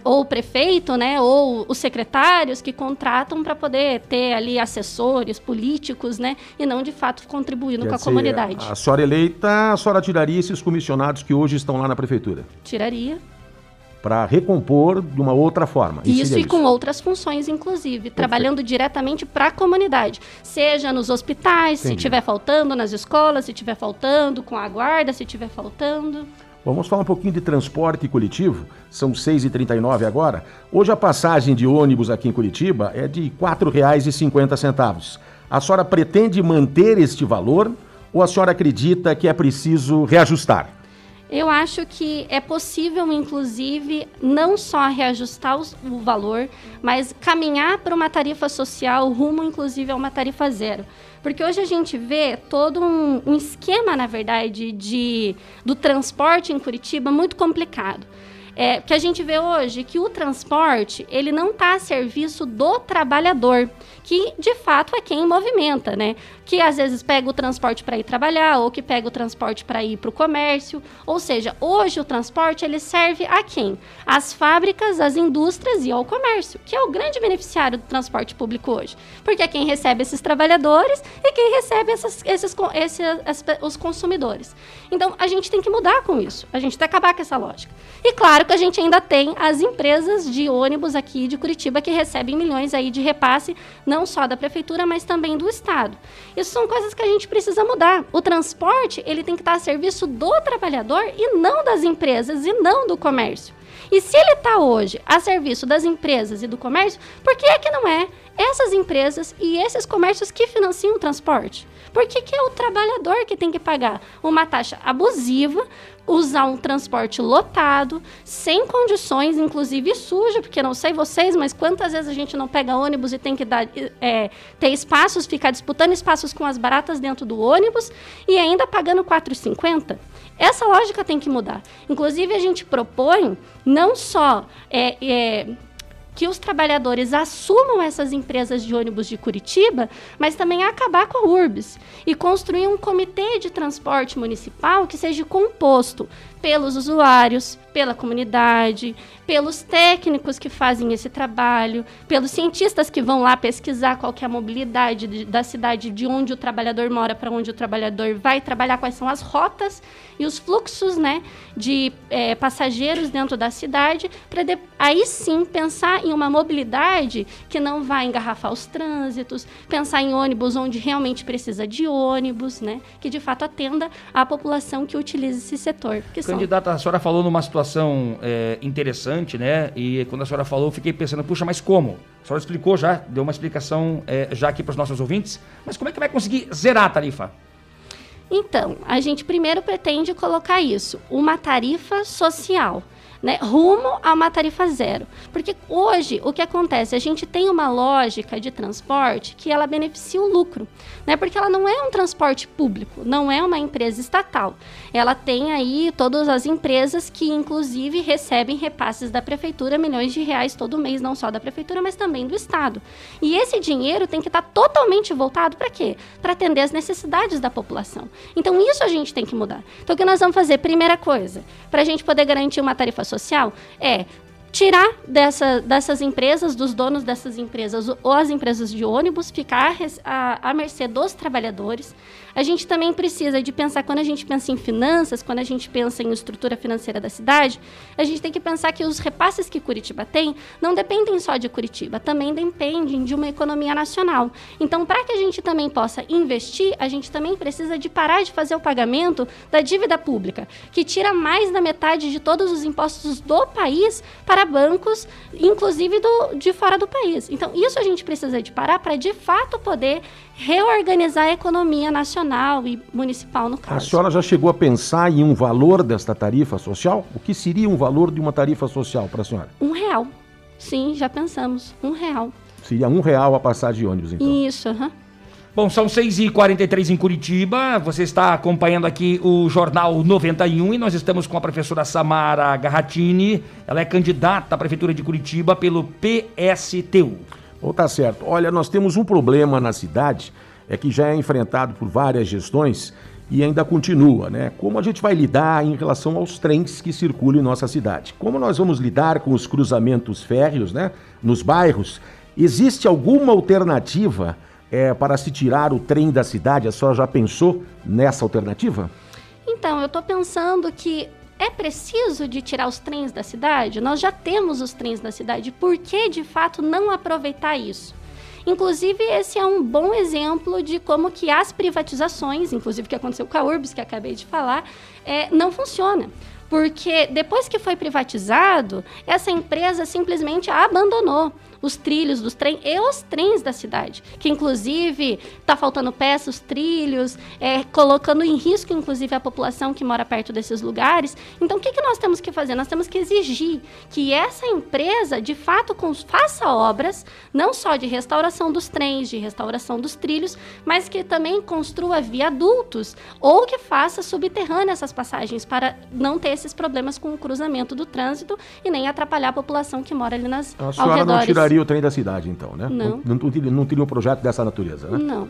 ou o prefeito, né, ou ou os secretários que contratam para poder ter ali assessores políticos, né? E não de fato contribuindo Quer com a dizer, comunidade. A senhora eleita, a senhora tiraria esses comissionados que hoje estão lá na prefeitura Tiraria. para recompor de uma outra forma. Isso seria e com outras funções, inclusive, trabalhando diretamente para a comunidade. Seja nos hospitais, se Entendi. tiver faltando, nas escolas, se tiver faltando, com a guarda, se tiver faltando. Vamos falar um pouquinho de transporte coletivo. São 6h39 agora. Hoje a passagem de ônibus aqui em Curitiba é de R$ 4,50. A senhora pretende manter este valor ou a senhora acredita que é preciso reajustar? Eu acho que é possível, inclusive, não só reajustar o valor, mas caminhar para uma tarifa social rumo, inclusive, a uma tarifa zero. Porque hoje a gente vê todo um, um esquema, na verdade, de, do transporte em Curitiba muito complicado. É, que a gente vê hoje que o transporte ele não está a serviço do trabalhador, que de fato é quem movimenta, né? Que às vezes pega o transporte para ir trabalhar ou que pega o transporte para ir para o comércio. Ou seja, hoje o transporte ele serve a quem? Às fábricas, às indústrias e ao comércio, que é o grande beneficiário do transporte público hoje, porque é quem recebe esses trabalhadores e quem recebe essas, esses, esses as- os consumidores. Então a gente tem que mudar com isso. A gente tem que acabar com essa lógica. E claro que a gente ainda tem as empresas de ônibus aqui de Curitiba que recebem milhões aí de repasse, só da prefeitura, mas também do estado. Isso são coisas que a gente precisa mudar. O transporte, ele tem que estar a serviço do trabalhador e não das empresas e não do comércio. E se ele está hoje a serviço das empresas e do comércio, por que é que não é essas empresas e esses comércios que financiam o transporte? Por que, que é o trabalhador que tem que pagar uma taxa abusiva, usar um transporte lotado, sem condições, inclusive suja, porque não sei vocês, mas quantas vezes a gente não pega ônibus e tem que dar, é, ter espaços, ficar disputando espaços com as baratas dentro do ônibus e ainda pagando R$ 4,50? Essa lógica tem que mudar. Inclusive, a gente propõe não só é, é, que os trabalhadores assumam essas empresas de ônibus de Curitiba, mas também acabar com a URBS e construir um comitê de transporte municipal que seja composto pelos usuários, pela comunidade, pelos técnicos que fazem esse trabalho, pelos cientistas que vão lá pesquisar qual é a mobilidade de- da cidade, de onde o trabalhador mora para onde o trabalhador vai trabalhar, quais são as rotas e os fluxos né, de eh, passageiros dentro da cidade, para aí sim pensar em uma mobilidade que não vai engarrafar os trânsitos, pensar em ônibus onde realmente precisa de ônibus, né, que de fato atenda a população que utiliza esse setor. Que Candidata, a senhora falou numa situação é, interessante, né? E quando a senhora falou, eu fiquei pensando, puxa, mas como? A senhora explicou já, deu uma explicação é, já aqui para os nossos ouvintes, mas como é que vai conseguir zerar a tarifa? Então, a gente primeiro pretende colocar isso, uma tarifa social. Né, rumo a uma tarifa zero. Porque hoje o que acontece? A gente tem uma lógica de transporte que ela beneficia o lucro, né? Porque ela não é um transporte público, não é uma empresa estatal. Ela tem aí todas as empresas que, inclusive, recebem repasses da prefeitura, milhões de reais todo mês, não só da prefeitura, mas também do Estado. E esse dinheiro tem que estar totalmente voltado para quê? Para atender as necessidades da população. Então, isso a gente tem que mudar. Então, o que nós vamos fazer? Primeira coisa, para a gente poder garantir uma tarifa é tirar dessa, dessas empresas, dos donos dessas empresas, ou as empresas de ônibus, ficar à mercê dos trabalhadores. A gente também precisa de pensar, quando a gente pensa em finanças, quando a gente pensa em estrutura financeira da cidade, a gente tem que pensar que os repasses que Curitiba tem não dependem só de Curitiba, também dependem de uma economia nacional. Então, para que a gente também possa investir, a gente também precisa de parar de fazer o pagamento da dívida pública, que tira mais da metade de todos os impostos do país para bancos, inclusive do, de fora do país. Então, isso a gente precisa de parar para, de fato, poder reorganizar a economia nacional e municipal, no A caso. senhora já chegou a pensar em um valor desta tarifa social? O que seria um valor de uma tarifa social para a senhora? Um real. Sim, já pensamos. Um real. Seria um real a passagem de ônibus, então. Isso, aham. Bom, são 6h43 em Curitiba. Você está acompanhando aqui o Jornal 91 e nós estamos com a professora Samara Garratini. Ela é candidata à Prefeitura de Curitiba pelo PSTU. Ou tá certo. Olha, nós temos um problema na cidade, é que já é enfrentado por várias gestões, e ainda continua, né? Como a gente vai lidar em relação aos trens que circulam em nossa cidade? Como nós vamos lidar com os cruzamentos férreos, né? Nos bairros? Existe alguma alternativa é, para se tirar o trem da cidade? A senhora já pensou nessa alternativa? Então, eu estou pensando que é preciso de tirar os trens da cidade? Nós já temos os trens da cidade, por que de fato não aproveitar isso? Inclusive, esse é um bom exemplo de como que as privatizações, inclusive o que aconteceu com a Urbis, que acabei de falar, é, não funciona. Porque depois que foi privatizado, essa empresa simplesmente a abandonou os trilhos dos trens e os trens da cidade, que inclusive está faltando peças, trilhos, é, colocando em risco inclusive a população que mora perto desses lugares. Então, o que, que nós temos que fazer? Nós temos que exigir que essa empresa, de fato, faça obras, não só de restauração dos trens, de restauração dos trilhos, mas que também construa viadutos ou que faça subterrânea essas passagens para não ter esses problemas com o cruzamento do trânsito e nem atrapalhar a população que mora ali nas a senhora não tiraria o trem da cidade, então, né? Não. Não, não, teria, não teria um projeto dessa natureza, né? Não.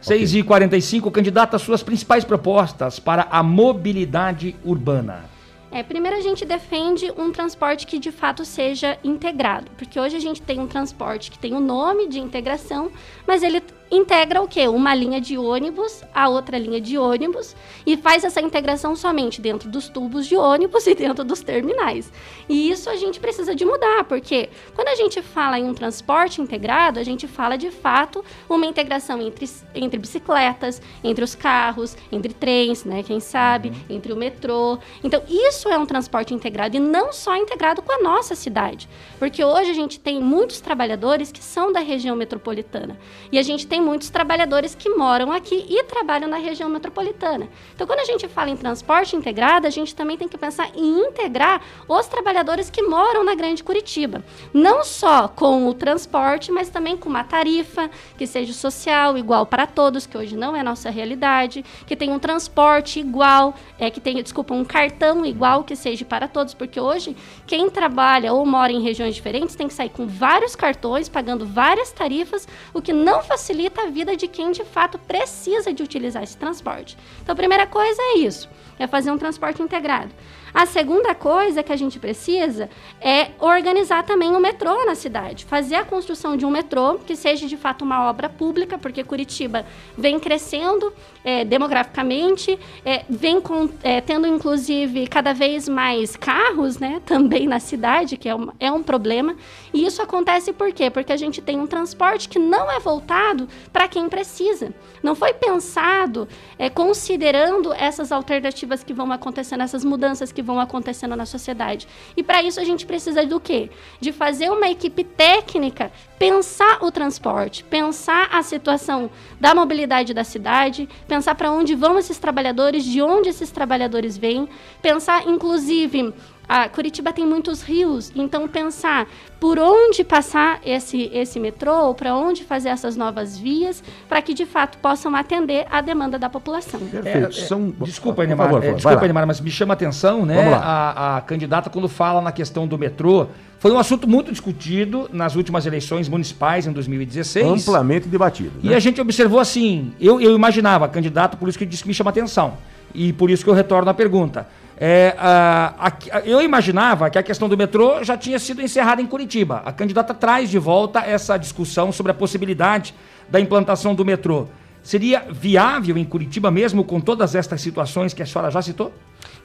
6 e 45 candidata suas principais propostas para a mobilidade urbana. É, primeiro a gente defende um transporte que de fato seja integrado, porque hoje a gente tem um transporte que tem o nome de integração, mas ele integra o quê? Uma linha de ônibus, a outra linha de ônibus, e faz essa integração somente dentro dos tubos de ônibus e dentro dos terminais. E isso a gente precisa de mudar, porque quando a gente fala em um transporte integrado, a gente fala de fato uma integração entre, entre bicicletas, entre os carros, entre trens, né? Quem sabe, uhum. entre o metrô. Então, isso é um transporte integrado e não só integrado com a nossa cidade. Porque hoje a gente tem muitos trabalhadores que são da região metropolitana. E a gente tem tem muitos trabalhadores que moram aqui e trabalham na região metropolitana. Então, quando a gente fala em transporte integrado, a gente também tem que pensar em integrar os trabalhadores que moram na Grande Curitiba. Não só com o transporte, mas também com uma tarifa que seja social, igual para todos, que hoje não é nossa realidade, que tenha um transporte igual, é, que tenha, desculpa, um cartão igual que seja para todos, porque hoje quem trabalha ou mora em regiões diferentes tem que sair com vários cartões, pagando várias tarifas, o que não facilita facilita a vida de quem de fato precisa de utilizar esse transporte. Então, a primeira coisa é isso, é fazer um transporte integrado. A segunda coisa que a gente precisa é organizar também o metrô na cidade, fazer a construção de um metrô que seja de fato uma obra pública, porque Curitiba vem crescendo é, demograficamente, é, vem com, é, tendo inclusive cada vez mais carros, né, também na cidade, que é um, é um problema. E isso acontece por quê? Porque a gente tem um transporte que não é voltado para quem precisa. Não foi pensado é, considerando essas alternativas que vão acontecendo, essas mudanças que vão acontecendo na sociedade. E para isso a gente precisa do quê? De fazer uma equipe técnica pensar o transporte, pensar a situação da mobilidade da cidade, pensar para onde vão esses trabalhadores, de onde esses trabalhadores vêm, pensar inclusive a Curitiba tem muitos rios, então pensar por onde passar esse, esse metrô, para onde fazer essas novas vias, para que de fato possam atender a demanda da população. Perfeito. É, São... Desculpa, Neymar, é, desculpa, Neymar, mas me chama a atenção, né? A, a candidata quando fala na questão do metrô, foi um assunto muito discutido nas últimas eleições municipais em 2016. Amplamente debatido. Né? E a gente observou assim, eu, eu imaginava, candidato, por isso que disse que me chama a atenção. E por isso que eu retorno à pergunta. É, a, a, eu imaginava que a questão do metrô já tinha sido encerrada em Curitiba. A candidata traz de volta essa discussão sobre a possibilidade da implantação do metrô. Seria viável em Curitiba mesmo com todas estas situações que a senhora já citou?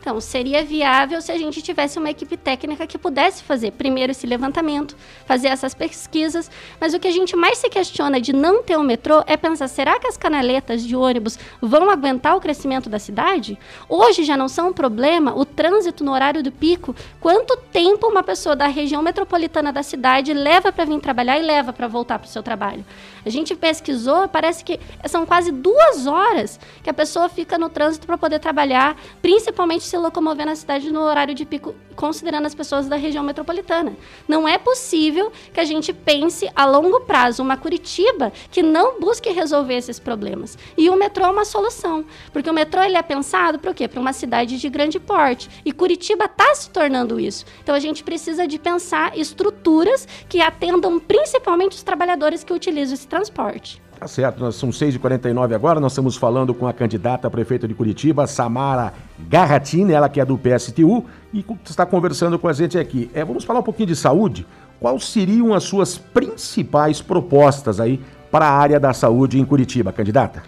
Então, seria viável se a gente tivesse uma equipe técnica que pudesse fazer primeiro esse levantamento, fazer essas pesquisas, mas o que a gente mais se questiona de não ter um metrô é pensar, será que as canaletas de ônibus vão aguentar o crescimento da cidade? Hoje já não são um problema o trânsito no horário do pico, quanto tempo uma pessoa da região metropolitana da cidade leva para vir trabalhar e leva para voltar para o seu trabalho. A gente pesquisou, parece que são quase duas horas que a pessoa fica no trânsito para poder trabalhar, principalmente se locomover na cidade no horário de pico, considerando as pessoas da região metropolitana. Não é possível que a gente pense a longo prazo uma Curitiba que não busque resolver esses problemas. E o metrô é uma solução, porque o metrô ele é pensado para o quê? Para uma cidade de grande porte. E Curitiba está se tornando isso. Então a gente precisa de pensar estruturas que atendam principalmente os trabalhadores que utilizam esse transporte. Tá certo, nós são 6h49 agora, nós estamos falando com a candidata a prefeita de Curitiba, Samara Garratini, ela que é do PSTU, e está conversando com a gente aqui. É, vamos falar um pouquinho de saúde? Quais seriam as suas principais propostas aí para a área da saúde em Curitiba, candidata?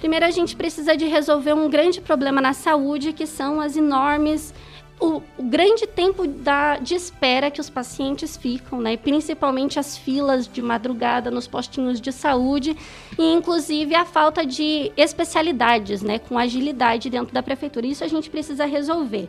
Primeiro, a gente precisa de resolver um grande problema na saúde, que são as enormes grande tempo da, de espera que os pacientes ficam, né? principalmente as filas de madrugada nos postinhos de saúde e, inclusive, a falta de especialidades, né? com agilidade dentro da prefeitura. Isso a gente precisa resolver.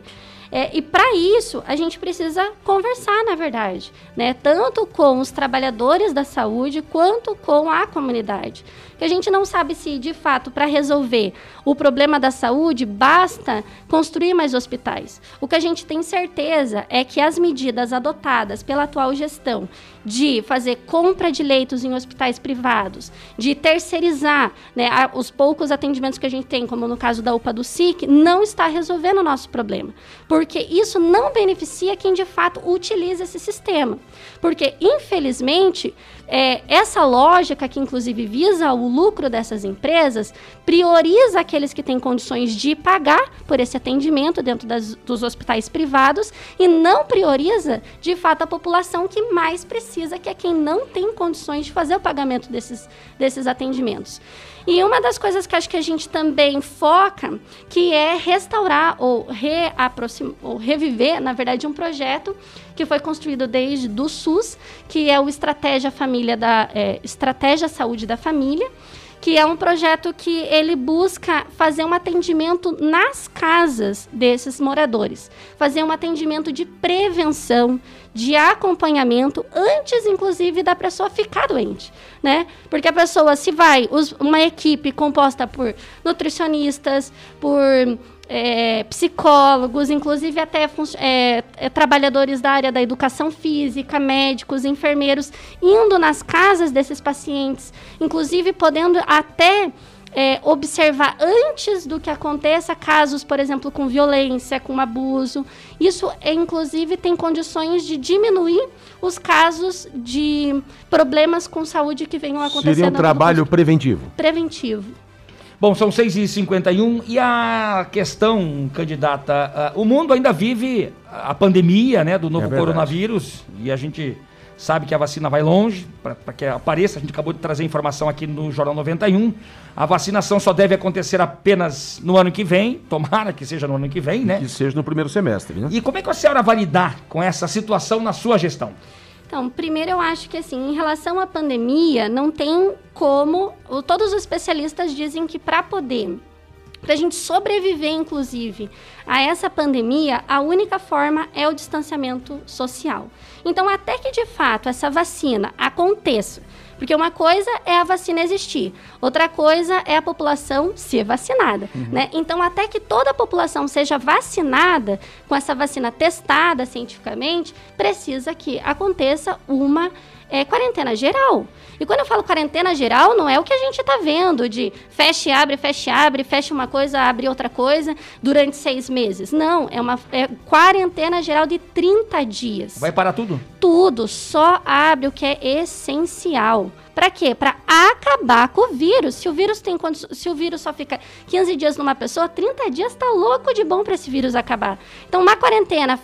É, e para isso, a gente precisa conversar, na verdade, né? tanto com os trabalhadores da saúde quanto com a comunidade que a gente não sabe se, de fato, para resolver o problema da saúde, basta construir mais hospitais. O que a gente tem certeza é que as medidas adotadas pela atual gestão de fazer compra de leitos em hospitais privados, de terceirizar né, os poucos atendimentos que a gente tem, como no caso da UPA do SIC, não está resolvendo o nosso problema. Porque isso não beneficia quem de fato utiliza esse sistema. Porque, infelizmente, é, essa lógica que inclusive visa o lucro dessas empresas prioriza aqueles que têm condições de pagar por esse atendimento dentro das, dos hospitais privados e não prioriza de fato a população que mais precisa, que é quem não tem condições de fazer o pagamento desses, desses atendimentos. E uma das coisas que acho que a gente também foca, que é restaurar ou, ou reviver, na verdade, um projeto que foi construído desde do SUS, que é o Estratégia Família da é, Estratégia Saúde da Família, que é um projeto que ele busca fazer um atendimento nas casas desses moradores, fazer um atendimento de prevenção, de acompanhamento antes, inclusive, da pessoa ficar doente, né? Porque a pessoa, se vai, uma equipe composta por nutricionistas, por é, psicólogos, inclusive até é, é, trabalhadores da área da educação física, médicos, enfermeiros, indo nas casas desses pacientes, inclusive podendo até é, observar antes do que aconteça casos, por exemplo, com violência, com abuso. Isso, é, inclusive, tem condições de diminuir os casos de problemas com saúde que venham acontecendo. Seria um trabalho preventivo. Preventivo. Bom, são 6h51 e a questão, candidata, uh, o mundo ainda vive a pandemia né, do novo é coronavírus e a gente sabe que a vacina vai longe para que apareça. A gente acabou de trazer informação aqui no Jornal 91. A vacinação só deve acontecer apenas no ano que vem, tomara que seja no ano que vem, né? Que seja no primeiro semestre, né? E como é que a senhora vai lidar com essa situação na sua gestão? Então, primeiro eu acho que assim, em relação à pandemia, não tem como. Todos os especialistas dizem que para poder para a gente sobreviver, inclusive, a essa pandemia, a única forma é o distanciamento social. Então, até que de fato essa vacina aconteça, porque uma coisa é a vacina existir, outra coisa é a população ser vacinada, uhum. né? Então, até que toda a população seja vacinada com essa vacina testada cientificamente, precisa que aconteça uma é, quarentena geral. E quando eu falo quarentena geral, não é o que a gente está vendo de fecha e abre, fecha e abre, fecha uma coisa, abre outra coisa durante seis meses. Não, é uma é quarentena geral de 30 dias. Vai parar tudo? Tudo, só abre o que é essencial. Para quê? Para acabar com o vírus. Se o vírus tem se o vírus só fica 15 dias numa pessoa, 30 dias tá louco de bom para esse vírus acabar. Então, uma quarentena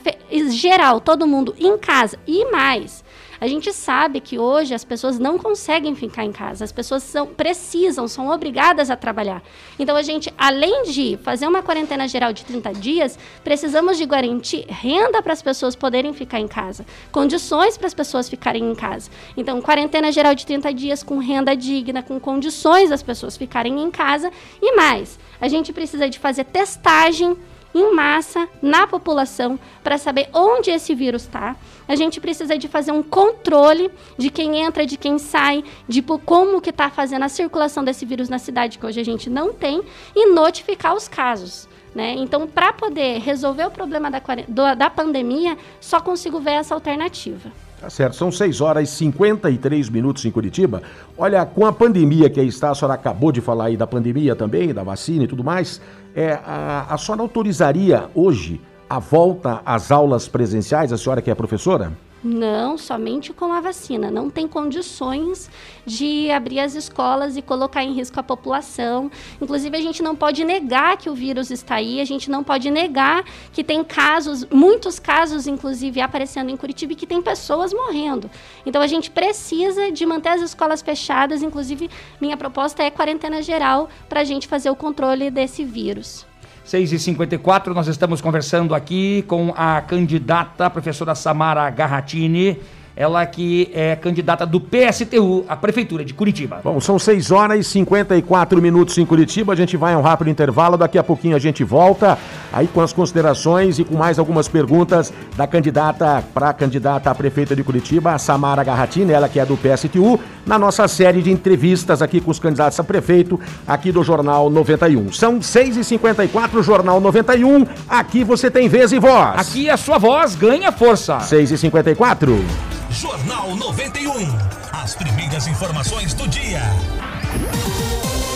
geral, todo mundo em casa e mais a gente sabe que hoje as pessoas não conseguem ficar em casa, as pessoas são, precisam, são obrigadas a trabalhar. Então a gente, além de fazer uma quarentena geral de 30 dias, precisamos de garantir renda para as pessoas poderem ficar em casa, condições para as pessoas ficarem em casa. Então, quarentena geral de 30 dias com renda digna, com condições das pessoas ficarem em casa e mais. A gente precisa de fazer testagem em massa na população para saber onde esse vírus está. A gente precisa de fazer um controle de quem entra, de quem sai, de como que está fazendo a circulação desse vírus na cidade, que hoje a gente não tem, e notificar os casos. Né? Então, para poder resolver o problema da, da pandemia, só consigo ver essa alternativa. Tá certo, são 6 horas e 53 minutos em Curitiba. Olha, com a pandemia que aí está, a senhora acabou de falar aí da pandemia também, da vacina e tudo mais, é, a, a senhora autorizaria hoje a volta às aulas presenciais, a senhora que é professora? Não, somente com a vacina. Não tem condições de abrir as escolas e colocar em risco a população. Inclusive, a gente não pode negar que o vírus está aí, a gente não pode negar que tem casos, muitos casos, inclusive, aparecendo em Curitiba e que tem pessoas morrendo. Então, a gente precisa de manter as escolas fechadas. Inclusive, minha proposta é quarentena geral para a gente fazer o controle desse vírus. 6h54, nós estamos conversando aqui com a candidata, a professora Samara Garratini, ela que é candidata do PSTU à Prefeitura de Curitiba. Bom, são 6 horas e 54 minutos em Curitiba. A gente vai a um rápido intervalo. Daqui a pouquinho a gente volta aí com as considerações e com mais algumas perguntas da candidata para candidata a prefeita de Curitiba, Samara Garratini, ela que é do PSTU, na nossa série de entrevistas aqui com os candidatos a prefeito aqui do Jornal 91. São 6 e 54 Jornal 91. Aqui você tem vez e voz. Aqui a sua voz ganha força. 6 e 54 Jornal 91. As primeiras informações do dia.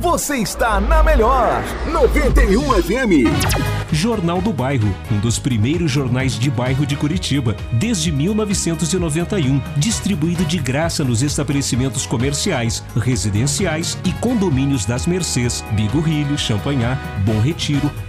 Você está na melhor 91 FM. Jornal do Bairro, um dos primeiros jornais de bairro de Curitiba, desde 1991, distribuído de graça nos estabelecimentos comerciais, residenciais e condomínios das Mercês, Bigorrilho, Champanhar, Bom Retiro,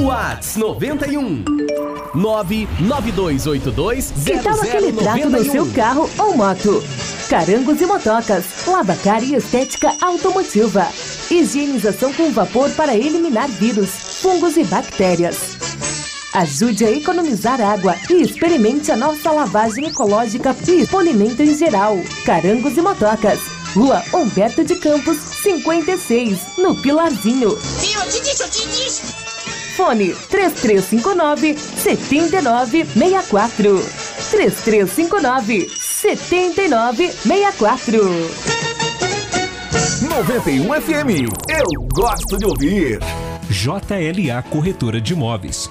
Whats 91 99282 Que tal aquele trato no seu carro ou moto? Carangos e motocas, lavacar e estética automotiva. Higienização com vapor para eliminar vírus, fungos e bactérias. Ajude a economizar água e experimente a nossa lavagem ecológica e polimento em geral. Carangos e motocas. Rua Humberto de Campos, 56, no Pilarzinho. Te disse. Fone 3359 7964. 3359 7964. 91 FM. Eu gosto de ouvir. JLA Corretora de Imóveis.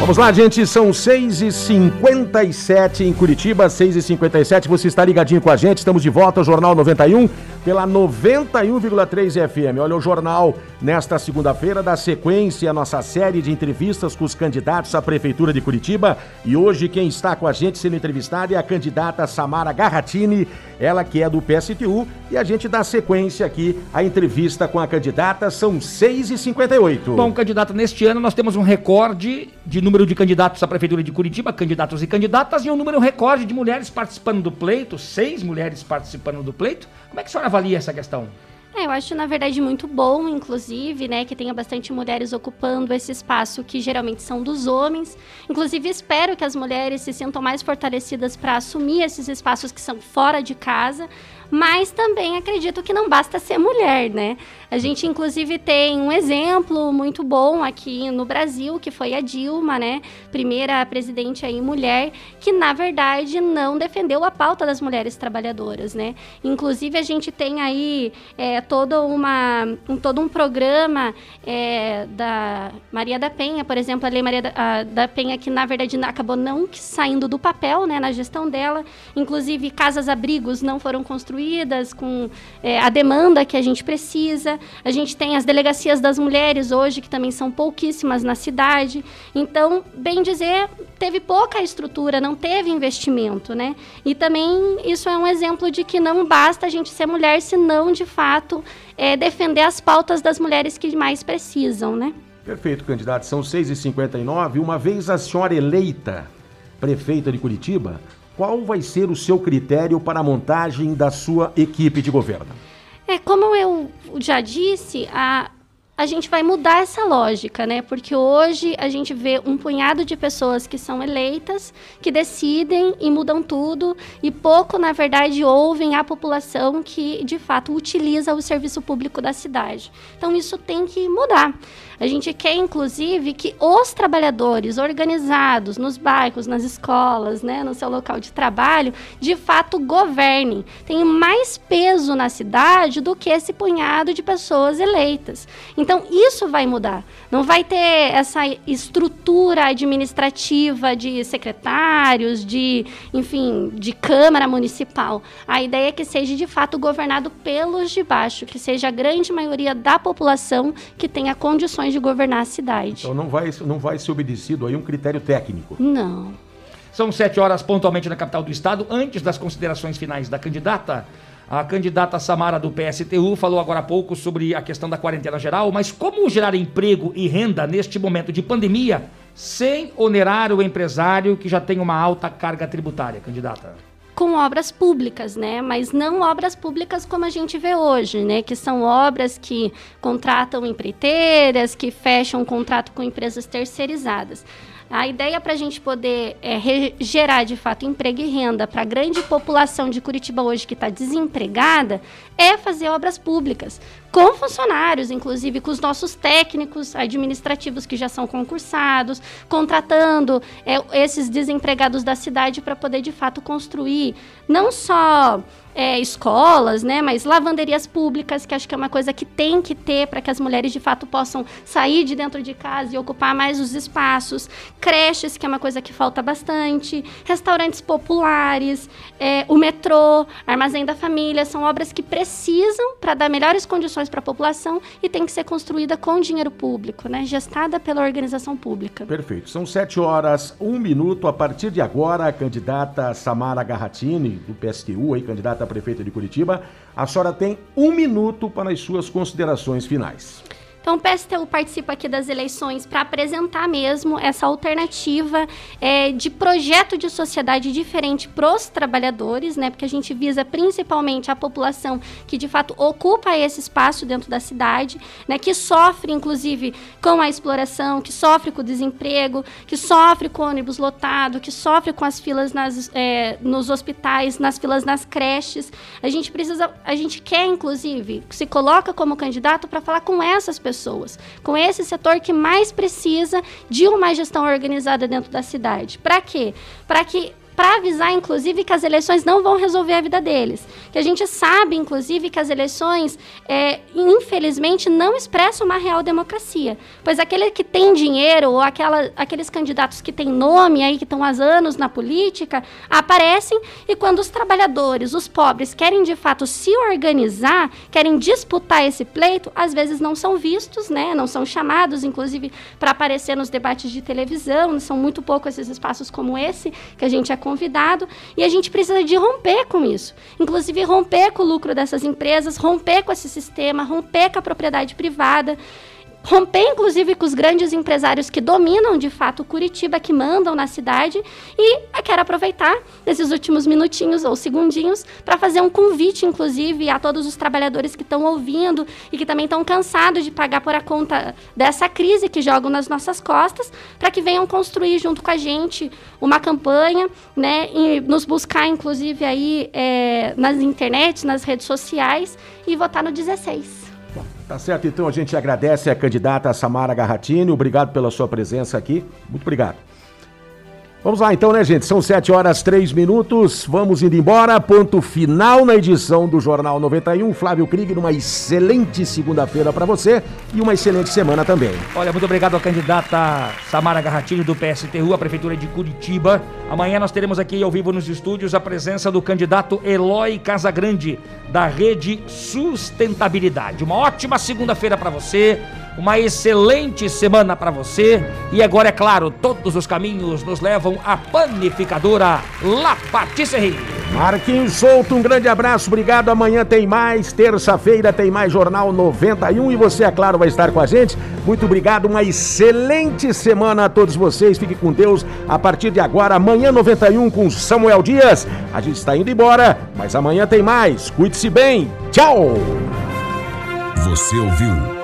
Vamos lá, gente, são 6h57 em Curitiba, 6h57. Você está ligadinho com a gente, estamos de volta ao Jornal 91 pela 91,3 FM. Olha, o jornal nesta segunda-feira dá sequência à nossa série de entrevistas com os candidatos à Prefeitura de Curitiba. E hoje quem está com a gente sendo entrevistada é a candidata Samara Garratini, ela que é do PSTU. E a gente dá sequência aqui à entrevista com a candidata, são 6h58. Bom, candidata, neste ano nós temos um recorde de número de candidatos à Prefeitura de Curitiba, candidatos e candidatas, e um número recorde de mulheres participando do pleito, seis mulheres participando do pleito. Como é que a senhora avalia essa questão? É, eu acho, na verdade, muito bom, inclusive, né, que tenha bastante mulheres ocupando esse espaço que geralmente são dos homens. Inclusive, espero que as mulheres se sintam mais fortalecidas para assumir esses espaços que são fora de casa, mas também acredito que não basta ser mulher, né? A gente, inclusive, tem um exemplo muito bom aqui no Brasil, que foi a Dilma, né? Primeira presidente aí mulher, que na verdade não defendeu a pauta das mulheres trabalhadoras, né? Inclusive, a gente tem aí é, todo, uma, um, todo um programa é, da Maria da Penha, por exemplo, a Lei Maria da, a, da Penha, que na verdade acabou não saindo do papel, né? Na gestão dela. Inclusive, casas-abrigos não foram construídas com é, a demanda que a gente precisa. A gente tem as delegacias das mulheres hoje, que também são pouquíssimas na cidade. Então, bem dizer, teve pouca estrutura, não teve investimento, né? E também isso é um exemplo de que não basta a gente ser mulher, senão, de fato, é, defender as pautas das mulheres que mais precisam, né? Perfeito, candidato. São 6h59. Uma vez a senhora eleita prefeita de Curitiba, qual vai ser o seu critério para a montagem da sua equipe de governo? É, como eu já disse, a, a gente vai mudar essa lógica, né? Porque hoje a gente vê um punhado de pessoas que são eleitas, que decidem e mudam tudo, e pouco, na verdade, ouvem a população que, de fato, utiliza o serviço público da cidade. Então, isso tem que mudar. A gente quer, inclusive, que os trabalhadores organizados nos bairros, nas escolas, né, no seu local de trabalho, de fato governem. Tenham mais peso na cidade do que esse punhado de pessoas eleitas. Então, isso vai mudar. Não vai ter essa estrutura administrativa de secretários, de, enfim, de Câmara Municipal. A ideia é que seja, de fato, governado pelos de baixo, que seja a grande maioria da população que tenha condições de governar a cidade. Então não vai, não vai ser obedecido aí um critério técnico. Não. São sete horas pontualmente na capital do estado. Antes das considerações finais da candidata, a candidata Samara do PSTU falou agora há pouco sobre a questão da quarentena geral, mas como gerar emprego e renda neste momento de pandemia sem onerar o empresário que já tem uma alta carga tributária, candidata? com obras públicas, né? Mas não obras públicas como a gente vê hoje, né? Que são obras que contratam empreiteiras, que fecham um contrato com empresas terceirizadas. A ideia para a gente poder é, gerar de fato emprego e renda para a grande população de Curitiba hoje que está desempregada é fazer obras públicas com funcionários, inclusive com os nossos técnicos administrativos que já são concursados, contratando é, esses desempregados da cidade para poder de fato construir não só é, escolas, né, mas lavanderias públicas, que acho que é uma coisa que tem que ter para que as mulheres de fato possam sair de dentro de casa e ocupar mais os espaços, creches, que é uma coisa que falta bastante, restaurantes populares, é, o metrô, armazém da família, são obras que precisam para dar melhores condições para a população e tem que ser construída com dinheiro público, né, gestada pela organização pública. Perfeito. São sete horas, um minuto. A partir de agora, a candidata Samara Garratini, do PSTU, aí, candidata candidata a prefeita de Curitiba. A senhora tem um minuto para as suas considerações finais. Então, o PSTU participa aqui das eleições para apresentar mesmo essa alternativa é, de projeto de sociedade diferente para os trabalhadores, né? Porque a gente visa principalmente a população que de fato ocupa esse espaço dentro da cidade, né? Que sofre, inclusive, com a exploração, que sofre com o desemprego, que sofre com o ônibus lotado, que sofre com as filas nas, é, nos hospitais, nas filas nas creches. A gente precisa, a gente quer, inclusive, se coloca como candidato para falar com essas pessoas pessoas, com esse setor que mais precisa de uma gestão organizada dentro da cidade. Para quê? Para que para avisar, inclusive, que as eleições não vão resolver a vida deles. Que a gente sabe, inclusive, que as eleições, é, infelizmente, não expressam uma real democracia. Pois aquele que tem dinheiro, ou aquela, aqueles candidatos que têm nome aí, que estão há anos na política, aparecem e quando os trabalhadores, os pobres, querem de fato se organizar, querem disputar esse pleito, às vezes não são vistos, né? Não são chamados, inclusive, para aparecer nos debates de televisão. São muito poucos esses espaços como esse que a gente é convidado e a gente precisa de romper com isso. Inclusive romper com o lucro dessas empresas, romper com esse sistema, romper com a propriedade privada romper inclusive com os grandes empresários que dominam de fato Curitiba, que mandam na cidade. E quero aproveitar esses últimos minutinhos ou segundinhos para fazer um convite, inclusive, a todos os trabalhadores que estão ouvindo e que também estão cansados de pagar por a conta dessa crise que jogam nas nossas costas, para que venham construir junto com a gente uma campanha, né, e nos buscar, inclusive, aí é, nas internet, nas redes sociais e votar no 16. Tá certo, então a gente agradece a candidata Samara Garratini. Obrigado pela sua presença aqui. Muito obrigado. Vamos lá então, né, gente? São 7 horas 3 minutos. Vamos indo embora. Ponto final na edição do Jornal 91. Flávio Krieg, uma excelente segunda-feira para você e uma excelente semana também. Olha, muito obrigado à candidata Samara Garratilho do PSTU, a Prefeitura de Curitiba. Amanhã nós teremos aqui ao vivo nos estúdios a presença do candidato Eloy Casagrande, da Rede Sustentabilidade. Uma ótima segunda-feira para você uma excelente semana para você. E agora, é claro, todos os caminhos nos levam à panificadora La Patisserie. Marquinhos Souto, um grande abraço, obrigado. Amanhã tem mais, terça-feira tem mais Jornal 91 e você, é claro, vai estar com a gente. Muito obrigado, uma excelente semana a todos vocês. Fique com Deus a partir de agora. Amanhã 91 com Samuel Dias. A gente está indo embora, mas amanhã tem mais. Cuide-se bem. Tchau. Você ouviu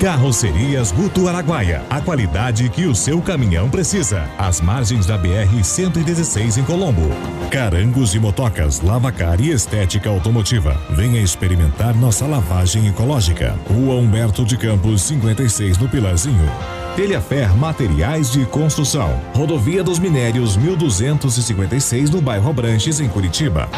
Carrocerias Guto Araguaia. A qualidade que o seu caminhão precisa. Às margens da BR-116 em Colombo. Carangos e motocas, lavacar e estética automotiva. Venha experimentar nossa lavagem ecológica. Rua Humberto de Campos, 56 no Pilarzinho. Telhafer Materiais de Construção. Rodovia dos Minérios 1256 no bairro Abranches, em Curitiba.